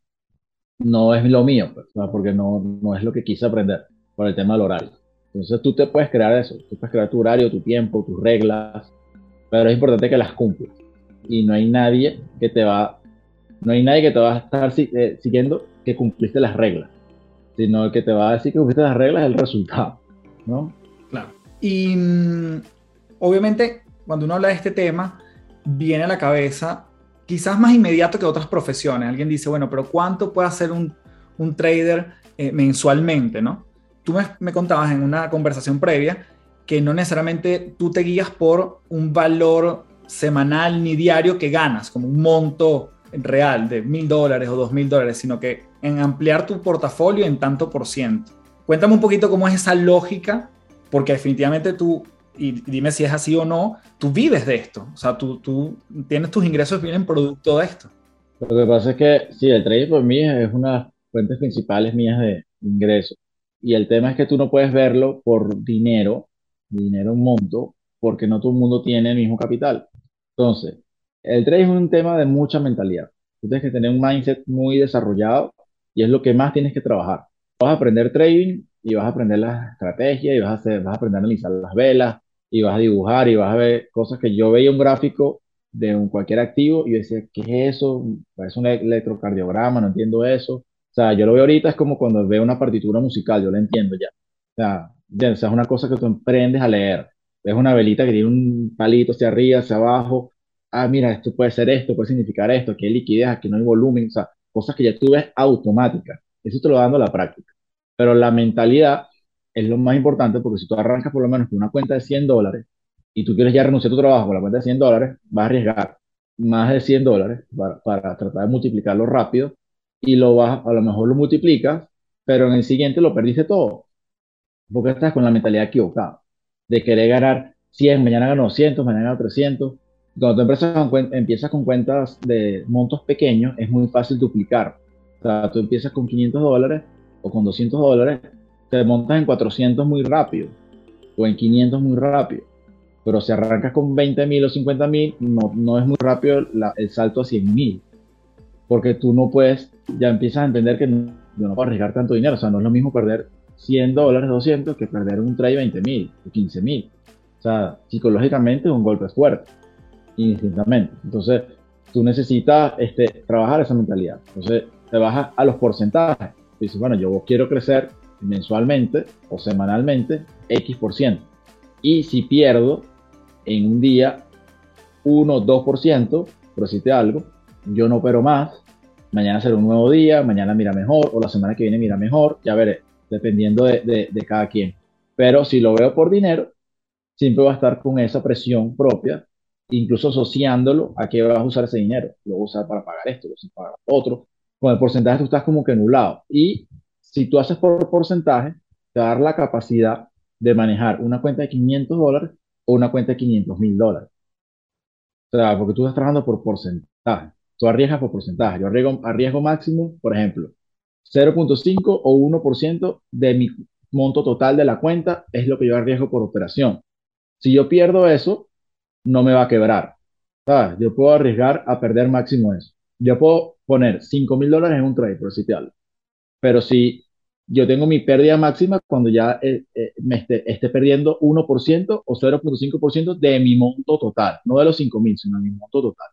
no es lo mío, pues, porque no, no es lo que quise aprender por el tema del horario. Entonces tú te puedes crear eso, tú puedes crear tu horario, tu tiempo, tus reglas, pero es importante que las cumplas. Y no hay nadie que te va, no hay nadie que te va a estar eh, siguiendo que cumpliste las reglas sino que te va a decir que cumpliste las reglas el resultado, ¿no?
Claro. Y mm, obviamente, cuando uno habla de este tema, viene a la cabeza, quizás más inmediato que otras profesiones. Alguien dice, bueno, pero ¿cuánto puede hacer un, un trader eh, mensualmente, no? Tú me, me contabas en una conversación previa que no necesariamente tú te guías por un valor semanal ni diario que ganas, como un monto real de mil dólares o dos mil dólares, sino que en ampliar tu portafolio en tanto por ciento. Cuéntame un poquito cómo es esa lógica, porque definitivamente tú, y dime si es así o no, tú vives de esto, o sea, tú, tienes tus ingresos vienen producto de esto.
Lo que pasa es que sí, el trading por mí es una de las fuentes principales mías de ingresos. Y el tema es que tú no puedes verlo por dinero, dinero un monto, porque no todo el mundo tiene el mismo capital. Entonces, el trading es un tema de mucha mentalidad. Tú tienes que tener un mindset muy desarrollado y es lo que más tienes que trabajar. Vas a aprender trading y vas a aprender la estrategia y vas a, hacer, a aprender a analizar las velas y vas a dibujar y vas a ver cosas que yo veía un gráfico de un cualquier activo y yo decía, ¿qué es eso? Parece un electrocardiograma, no entiendo eso. O sea, yo lo veo ahorita es como cuando veo una partitura musical, yo lo entiendo ya. Ya, o sea, es una cosa que tú emprendes a leer. Es una velita que tiene un palito hacia arriba, hacia abajo, ah, mira, esto puede ser esto, puede significar esto, aquí hay liquidez, aquí no hay volumen, o sea, cosas que ya tú ves automáticas. Eso te lo dando la práctica. Pero la mentalidad es lo más importante porque si tú arrancas por lo menos con una cuenta de 100 dólares y tú quieres ya renunciar a tu trabajo con la cuenta de 100 dólares, vas a arriesgar más de 100 dólares para, para tratar de multiplicarlo rápido y lo vas, a lo mejor lo multiplicas, pero en el siguiente lo perdiste todo. Porque estás con la mentalidad equivocada de querer ganar 100, mañana gano 200, mañana gano 300 cuando tu empresa empieza con cuentas de montos pequeños, es muy fácil duplicar. O sea, tú empiezas con 500 dólares o con 200 dólares, te montas en 400 muy rápido o en 500 muy rápido. Pero si arrancas con 20 mil o 50 mil, no, no es muy rápido el salto a 100 mil. Porque tú no puedes, ya empiezas a entender que no, no puedo arriesgar tanto dinero. O sea, no es lo mismo perder 100 dólares, 200, que perder un trade 20 mil o 15 mil. O sea, psicológicamente es un golpe fuerte indistintamente. Entonces, tú necesitas este, trabajar esa mentalidad. Entonces, te bajas a los porcentajes. Dices, bueno, yo quiero crecer mensualmente o semanalmente X por ciento. Y si pierdo en un día 1, 2%, por decirte algo, yo no opero más, mañana será un nuevo día, mañana mira mejor, o la semana que viene mira mejor, ya veré, dependiendo de, de cada quien. Pero si lo veo por dinero, siempre va a estar con esa presión propia, incluso asociándolo a que vas a usar ese dinero. Lo vas a usar para pagar esto, lo vas a pagar otro. Con el porcentaje tú estás como que anulado. Y si tú haces por porcentaje, te va a dar la capacidad de manejar una cuenta de 500 dólares o una cuenta de 500 mil dólares. O sea, porque tú estás trabajando por porcentaje. Tú arriesgas por porcentaje. Yo arriesgo, arriesgo máximo, por ejemplo, 0.5 o 1% de mi monto total de la cuenta es lo que yo arriesgo por operación. Si yo pierdo eso, no me va a quebrar. ¿sabes? Yo puedo arriesgar a perder máximo eso. Yo puedo poner 5 mil dólares en un trade, por algo. Pero si yo tengo mi pérdida máxima cuando ya eh, eh, me esté, perdiendo 1% o 0.5% de mi monto total, no de los 5 mil, sino de mi monto total.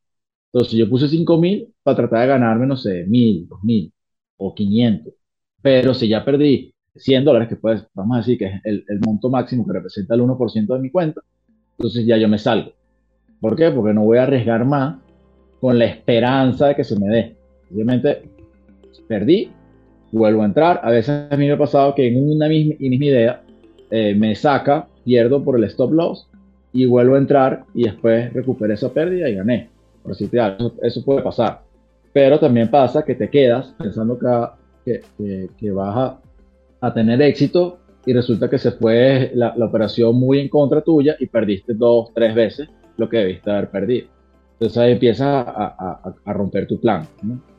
Entonces, yo puse 5 mil para tratar de ganarme, no sé, mil, dos mil o 500. Pero si ya perdí 100 dólares, que pues vamos a decir que es el, el monto máximo que representa el 1% de mi cuenta, entonces ya yo me salgo. ¿Por qué? Porque no voy a arriesgar más con la esperanza de que se me dé. Obviamente, perdí, vuelvo a entrar. A veces a mí me ha pasado que en una misma, idea eh, me saca, pierdo por el stop loss y vuelvo a entrar y después recuperé esa pérdida y gané. Por así eso, eso puede pasar. Pero también pasa que te quedas pensando que, que, que vas a a tener éxito y resulta que se fue la, operación muy en contra tuya y perdiste dos, tres veces lo que debiste haber perdido. Entonces ahí empiezas a, romper tu plan,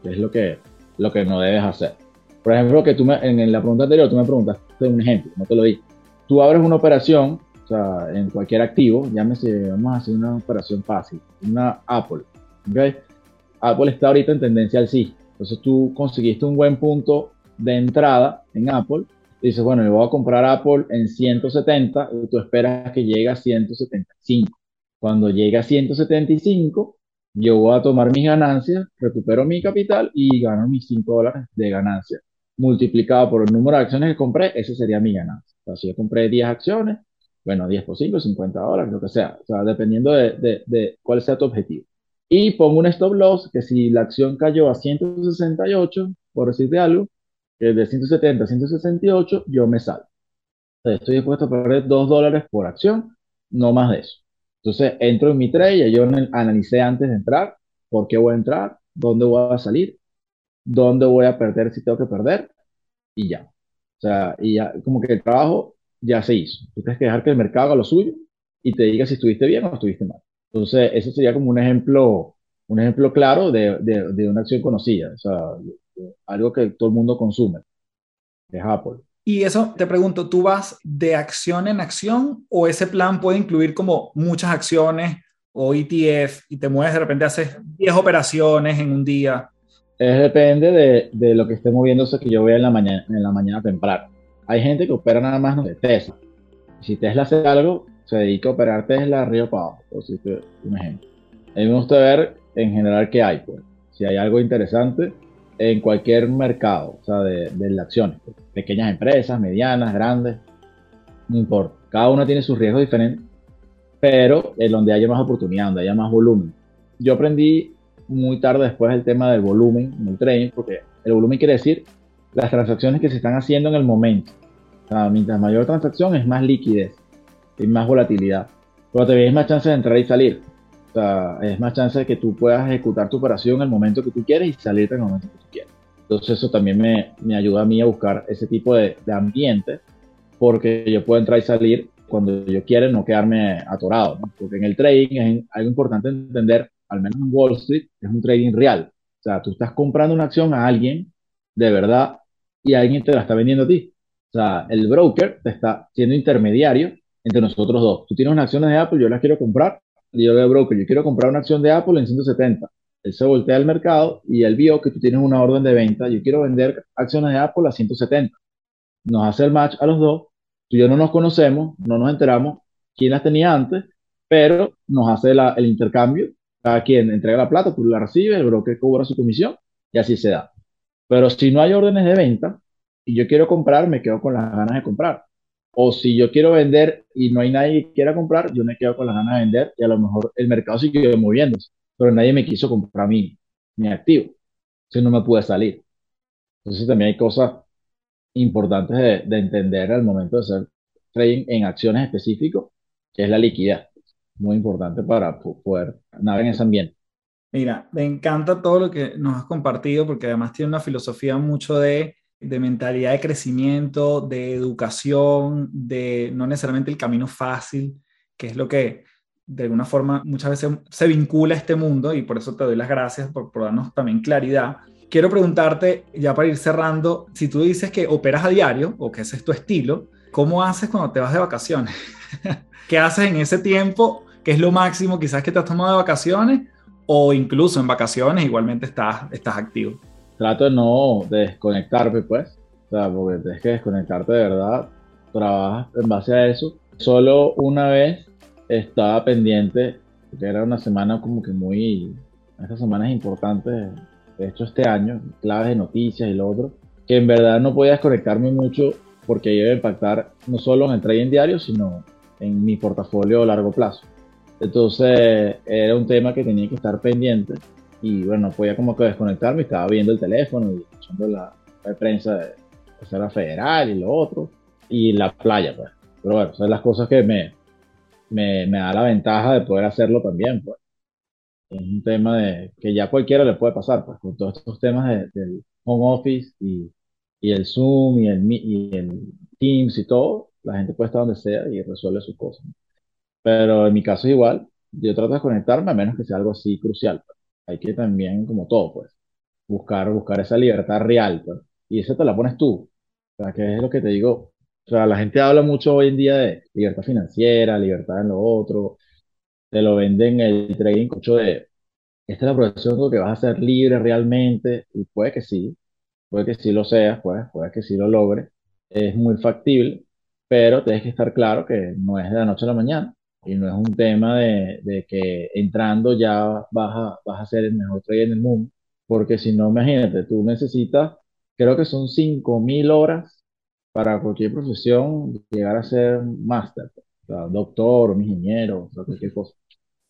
que es lo que, lo que no debes hacer. Por ejemplo, que tú me, en la pregunta anterior tú me preguntaste un ejemplo, no te lo di. Tú abres una operación, o sea, en cualquier activo, llámese, vamos a hacer una operación fácil, una Apple. ¿okay? Apple está ahorita en tendencia al sí. Entonces tú conseguiste un buen punto de entrada en Apple, y dices, bueno, yo voy a comprar Apple en 170 y tú esperas que llegue a 175. Cuando llegue a 175, yo voy a tomar mis ganancias, recupero mi capital y gano mis 5 dólares de ganancia. Multiplicado por el número de acciones que compré, ese sería mi ganancia. O sea, si yo compré 10 acciones, bueno, 10 por 5, 50 dólares, lo que sea. O sea, dependiendo de, cuál sea tu objetivo. Y pongo un stop loss que si la acción cayó a 168, por decirte algo, de 170 a 168, yo me salgo. Estoy dispuesto a perder 2 dólares por acción, no más de eso. Entonces entro en mi trade, yo analicé antes de entrar, por qué voy a entrar, dónde voy a salir, dónde voy a perder si tengo que perder, y ya. O sea, y ya, como que el trabajo ya se hizo. Tú tienes que dejar que el mercado haga lo suyo y te diga si estuviste bien o estuviste mal. Entonces, eso sería como un ejemplo, un ejemplo claro de, de, de una acción conocida. O sea, algo que todo el mundo consume, es Apple.
Y eso te pregunto, ¿tú vas de acción en acción o ese plan puede incluir como muchas acciones o ETF y te mueves de repente, haces 10 operaciones en un día?
Es depende de, de, lo que esté moviéndose que yo vea en la mañana, en la mañana temprano. Hay gente que opera nada más de Tesla. Si Tesla hace algo, se dedica a operar Tesla arriba para abajo, por si un ejemplo. A mí me gusta ver en general qué hay. Pues. Si hay algo interesante, en cualquier mercado, o sea, de, de acciones. Pequeñas empresas, medianas, grandes, no importa. Cada una tiene sus riesgos diferentes, pero en donde haya más oportunidad, donde haya más volumen. Yo aprendí muy tarde después el tema del volumen en el trading, porque el volumen quiere decir las transacciones que se están haciendo en el momento. O sea, mientras mayor transacción es más liquidez y más volatilidad. Pero te ves más chance de entrar y salir. O sea, es más chance de que tú puedas ejecutar tu operación en el momento que tú quieres y salirte en el momento que tú quieres. Entonces eso también me, me ayuda a mí a buscar ese tipo de, de, ambiente porque yo puedo entrar y salir cuando yo quiera, no quedarme atorado. Porque en el trading es algo importante entender, al menos en Wall Street, es un trading real. O sea, tú estás comprando una acción a alguien de verdad y alguien te la está vendiendo a ti. O sea, el broker te está siendo intermediario entre nosotros dos. Tú tienes unas acciones de Apple, yo las quiero comprar, yo veo broker, yo quiero comprar una acción de Apple en 170. Él se voltea al mercado y él vio que tú tienes una orden de venta. Yo quiero vender acciones de Apple a 170. Nos hace el match a los dos. Tú y yo no nos conocemos, no nos enteramos quién las tenía antes, pero nos hace el intercambio. Cada quien entrega la plata, tú la recibes, el broker cobra su comisión y así se da. Pero si no hay órdenes de venta y yo quiero comprar, me quedo con las ganas de comprar. O si yo quiero vender y no hay nadie que quiera comprar, yo me quedo con las ganas de vender y a lo mejor el mercado sigue moviéndose, pero nadie me quiso comprar mi, mi activo. Entonces no me pude salir. Entonces también hay cosas importantes de, de entender al momento de hacer trading en acciones específicas, que es la liquidez. Muy importante para poder navegar en ese ambiente.
Mira, me encanta todo lo que nos has compartido porque además tiene una filosofía mucho de, de mentalidad de crecimiento, de educación, de no necesariamente el camino fácil, que es lo que de alguna forma muchas veces se vincula a este mundo y por eso te doy las gracias por, por darnos también claridad. Quiero preguntarte, ya para ir cerrando, si tú dices que operas a diario o que ese es tu estilo, ¿cómo haces cuando te vas de vacaciones? ¿Qué haces en ese tiempo? ¿Qué es lo máximo quizás que te has tomado de vacaciones? o incluso en vacaciones igualmente estás, estás activo.
Trato de no desconectarme, pues, porque tienes que desconectarte de verdad, trabajas en base a eso. Solo una vez estaba pendiente, que era una semana como que muy, estas semanas importantes, de hecho este año, claves de noticias y lo otro, que en verdad no podía desconectarme mucho porque iba a impactar no solo en el trading diario, sino en mi portafolio a largo plazo. Entonces era un tema que tenía que estar pendiente y bueno, no podía como que desconectarme, estaba viendo el teléfono y escuchando la, prensa de la Federal y lo otro y la playa, pues. Pero bueno, son las cosas que me, me, me, da la ventaja de poder hacerlo también, pues. Es un tema de que ya cualquiera le puede pasar, pues, con todos estos temas del home office y, y el Zoom y el, y el Teams y todo, la gente puede estar donde sea y resuelve sus cosas. Pero en mi caso es igual, yo trato de conectarme a menos que sea algo así crucial. Pues. Hay que también, como todo, pues, buscar, buscar esa libertad real, pues. Y eso te la pones tú. O sea, que es lo que te digo. O sea, la gente habla mucho hoy en día de libertad financiera, libertad en lo otro. Te lo venden el trading mucho de, esta es la profesión de que vas a ser libre realmente. Y puede que sí, puede que sí lo seas, pues, puede que sí lo logres. Es muy factible, pero tienes que estar claro que no es de la noche a la mañana y no es un tema de, de que entrando ya vas a, vas a ser el mejor trader en el mundo, porque si no, imagínate, tú necesitas, creo que son 5.000 horas para cualquier profesión llegar a ser máster, o sea, doctor, ingeniero, o sea, cualquier cosa.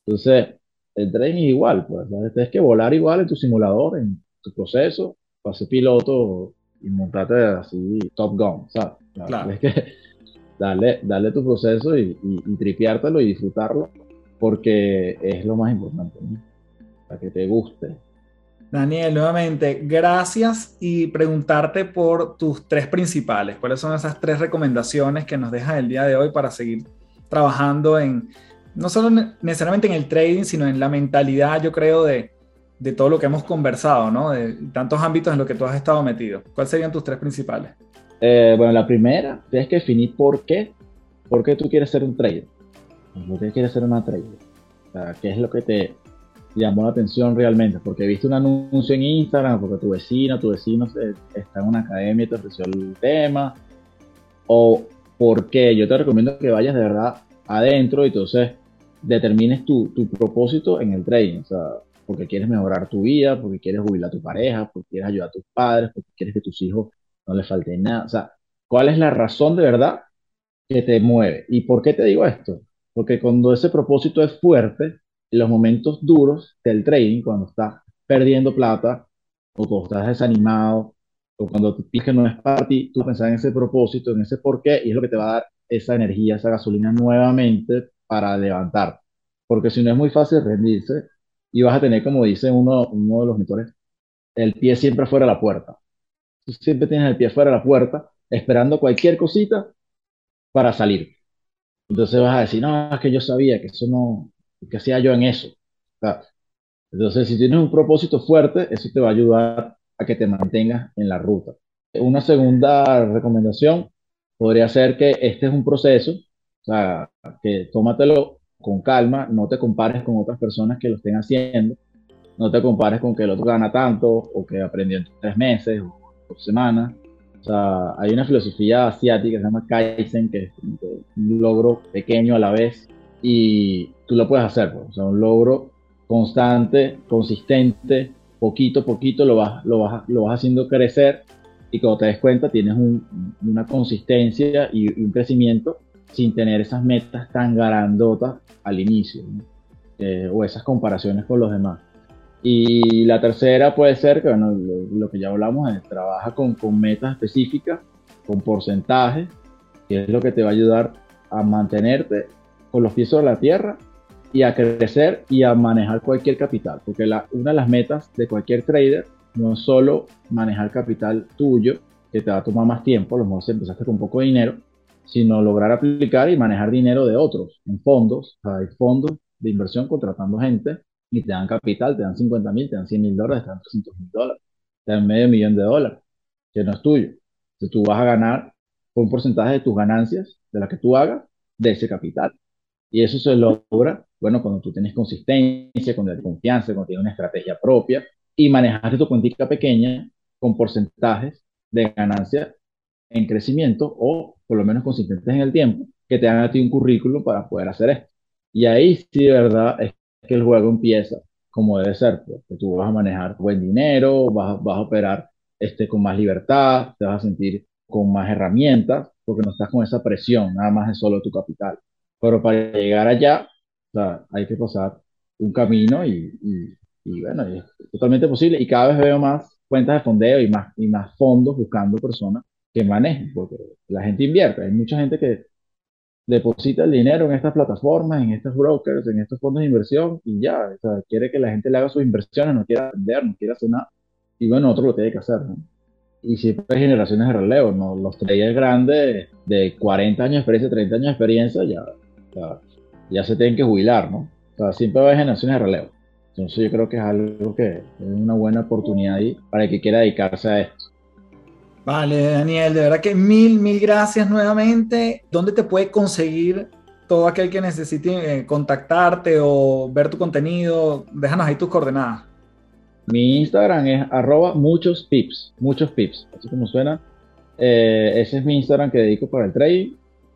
Entonces, el trading es igual, pues, tienes que volar igual en tu simulador, en tu proceso, para ser piloto y montarte así Top Gun, ¿sabes? Claro. Es que dale, dale tu proceso y, y, tripiártelo y disfrutarlo, porque es lo más importante, para que te guste.
Daniel, nuevamente, gracias y preguntarte por tus tres principales. ¿Cuáles son esas tres recomendaciones que nos dejas el día de hoy para seguir trabajando en, no solo necesariamente en el trading, sino en la mentalidad, yo creo, de, de todo lo que hemos conversado, ¿no? De tantos ámbitos en los que tú has estado metido. ¿Cuáles serían tus tres principales?
Eh, bueno, la primera, tienes que definir por qué. ¿Por qué tú quieres ser un trader? ¿Por qué quieres ser una trader? ¿qué es lo que te llamó la atención realmente? Porque viste un anuncio en Instagram, porque tu vecino, tu vecino está en una academia y te ofreció el tema. O por qué. Yo te recomiendo que vayas de verdad adentro y entonces determines tu, tu propósito en el trading. O sea, porque quieres mejorar tu vida, porque quieres jubilar a tu pareja, porque quieres ayudar a tus padres, porque quieres que tus hijos no le falte nada. O sea, ¿cuál es la razón de verdad que te mueve? ¿Y por qué te digo esto? Porque cuando ese propósito es fuerte, los momentos duros del trading, cuando estás perdiendo plata, o cuando estás desanimado, o cuando tú piensas que no es para ti, tú pensás en ese propósito, en ese porqué, y es lo que te va a dar esa energía, esa gasolina nuevamente para levantar. Porque si no es muy fácil rendirse, y vas a tener, como dice uno, uno de los mentores, el pie siempre fuera de la puerta tú siempre tienes el pie fuera de la puerta, esperando cualquier cosita para salir. Entonces vas a decir, no, es que yo sabía que eso no, que hacía yo en eso. Entonces, si tienes un propósito fuerte, eso te va a ayudar a que te mantengas en la ruta. Una segunda recomendación podría ser que este es un proceso, o sea, que tómatelo con calma, no te compares con otras personas que lo estén haciendo, no te compares con que el otro gana tanto o que aprendió en tres meses o por semana. O sea, hay una filosofía asiática que se llama Kaizen, que es un logro pequeño a la vez y tú lo puedes hacer. Pues. O sea, un logro constante, consistente, poquito a poquito lo vas, lo vas, lo vas haciendo crecer y cuando te des cuenta tienes una consistencia y un crecimiento sin tener esas metas tan garandotas al inicio eh, o esas comparaciones con los demás. Y la tercera puede ser que, bueno, lo, que ya hablamos, es trabaja con, con metas específicas, con porcentajes, que es lo que te va a ayudar a mantenerte con los pies sobre la tierra y a crecer y a manejar cualquier capital. Porque una de las metas de cualquier trader no es solo manejar capital tuyo, que te va a tomar más tiempo, a lo mejor si empezaste con poco dinero, sino lograr aplicar y manejar dinero de otros en fondos. hay fondos de inversión contratando gente y te dan capital, te dan 50 mil, te dan 100 mil dólares, te dan 300 mil dólares, te dan medio millón de dólares, que no es tuyo. Entonces tú vas a ganar un porcentaje de tus ganancias, de la que tú hagas, de ese capital. Y eso se logra, bueno, cuando tú tienes consistencia, cuando tienes confianza, cuando tienes una estrategia propia y manejaste tu cuentica pequeña con porcentajes de ganancia en crecimiento o por lo menos consistentes en el tiempo, que te hagan a ti un currículum para poder hacer esto. Y ahí sí, de verdad, es que el juego empieza como debe ser, porque pues, tú vas a manejar buen dinero, vas, vas a operar este, con más libertad, te vas a sentir con más herramientas, porque no estás con esa presión, nada más es solo tu capital. Pero para llegar allá, o sea, hay que pasar un camino y, y, bueno, es totalmente posible. Y cada vez veo más cuentas de fondeo y más, y más fondos buscando personas que manejen, porque la gente invierte. Hay mucha gente que deposita el dinero en estas plataformas, en estos brokers, en estos fondos de inversión y ya, o sea, quiere que la gente le haga sus inversiones, no quiere vender, no quiere hacer nada. Y bueno, otro lo tiene que hacer, ¿no? Y siempre hay generaciones de relevo, ¿no? Los traders grandes de 40 años de experiencia, 30 años de experiencia, ya, ya, ya se tienen que jubilar, ¿no? O sea, siempre va a haber generaciones de relevo. Entonces yo creo que es algo que es una buena oportunidad ahí para el que quiera dedicarse a esto.
Vale, Daniel, de verdad que mil, mil gracias nuevamente. ¿Dónde te puede conseguir todo aquel que necesite eh, contactarte o ver tu contenido? Déjanos ahí tus coordenadas.
Mi Instagram es arroba muchos pips, muchos pips, así como suena. Eh, ese es mi Instagram que dedico para el trading.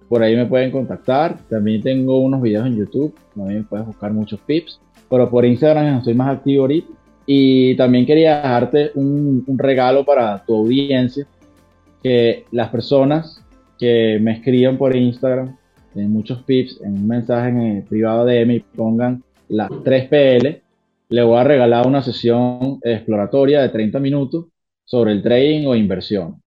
Por ahí me pueden contactar. También tengo unos videos en YouTube. También puedes buscar muchos pips. Pero por Instagram estoy más activo ahorita. Y también quería dejarte un regalo para tu audiencia que las personas que me escriban por Instagram, en muchos pips, en un mensaje en privado de y pongan las 3PL, le voy a regalar una sesión exploratoria de 30 minutos sobre el trading o inversión.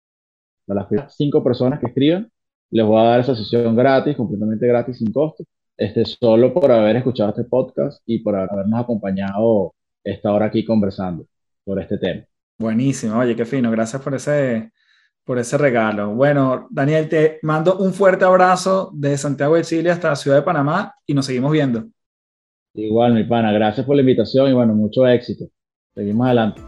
A las cinco personas que escriban, les voy a dar esa sesión gratis, completamente gratis, sin costo, este, solo por haber escuchado este podcast y por habernos acompañado esta hora aquí conversando sobre este tema.
Buenísimo, oye, qué fino, gracias por ese, por ese regalo. Bueno, Daniel, te mando un fuerte abrazo de Santiago de Chile hasta la ciudad de Panamá y nos seguimos viendo.
Igual, mi pana, gracias por la invitación y bueno, mucho éxito. Seguimos adelante.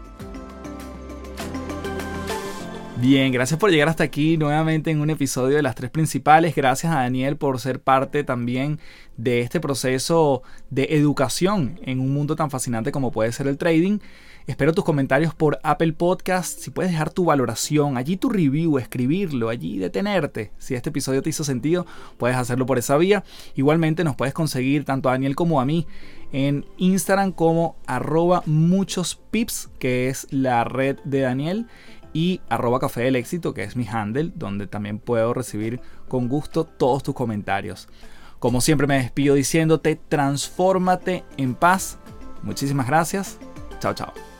Bien, gracias por llegar hasta aquí nuevamente en un episodio de las tres principales. Gracias a Daniel por ser parte también de este proceso de educación en un mundo tan fascinante como puede ser el trading. Espero tus comentarios por Apple Podcast. Si puedes dejar tu valoración, allí tu review, escribirlo, allí detenerte. Si este episodio te hizo sentido, puedes hacerlo por esa vía. Igualmente nos puedes conseguir tanto a Daniel como a mí en Instagram como arroba muchos que es la red de Daniel, y arroba café del éxito, que es mi handle, donde también puedo recibir con gusto todos tus comentarios. Como siempre me despido diciéndote, transfórmate en paz. Muchísimas gracias. Chao, chao.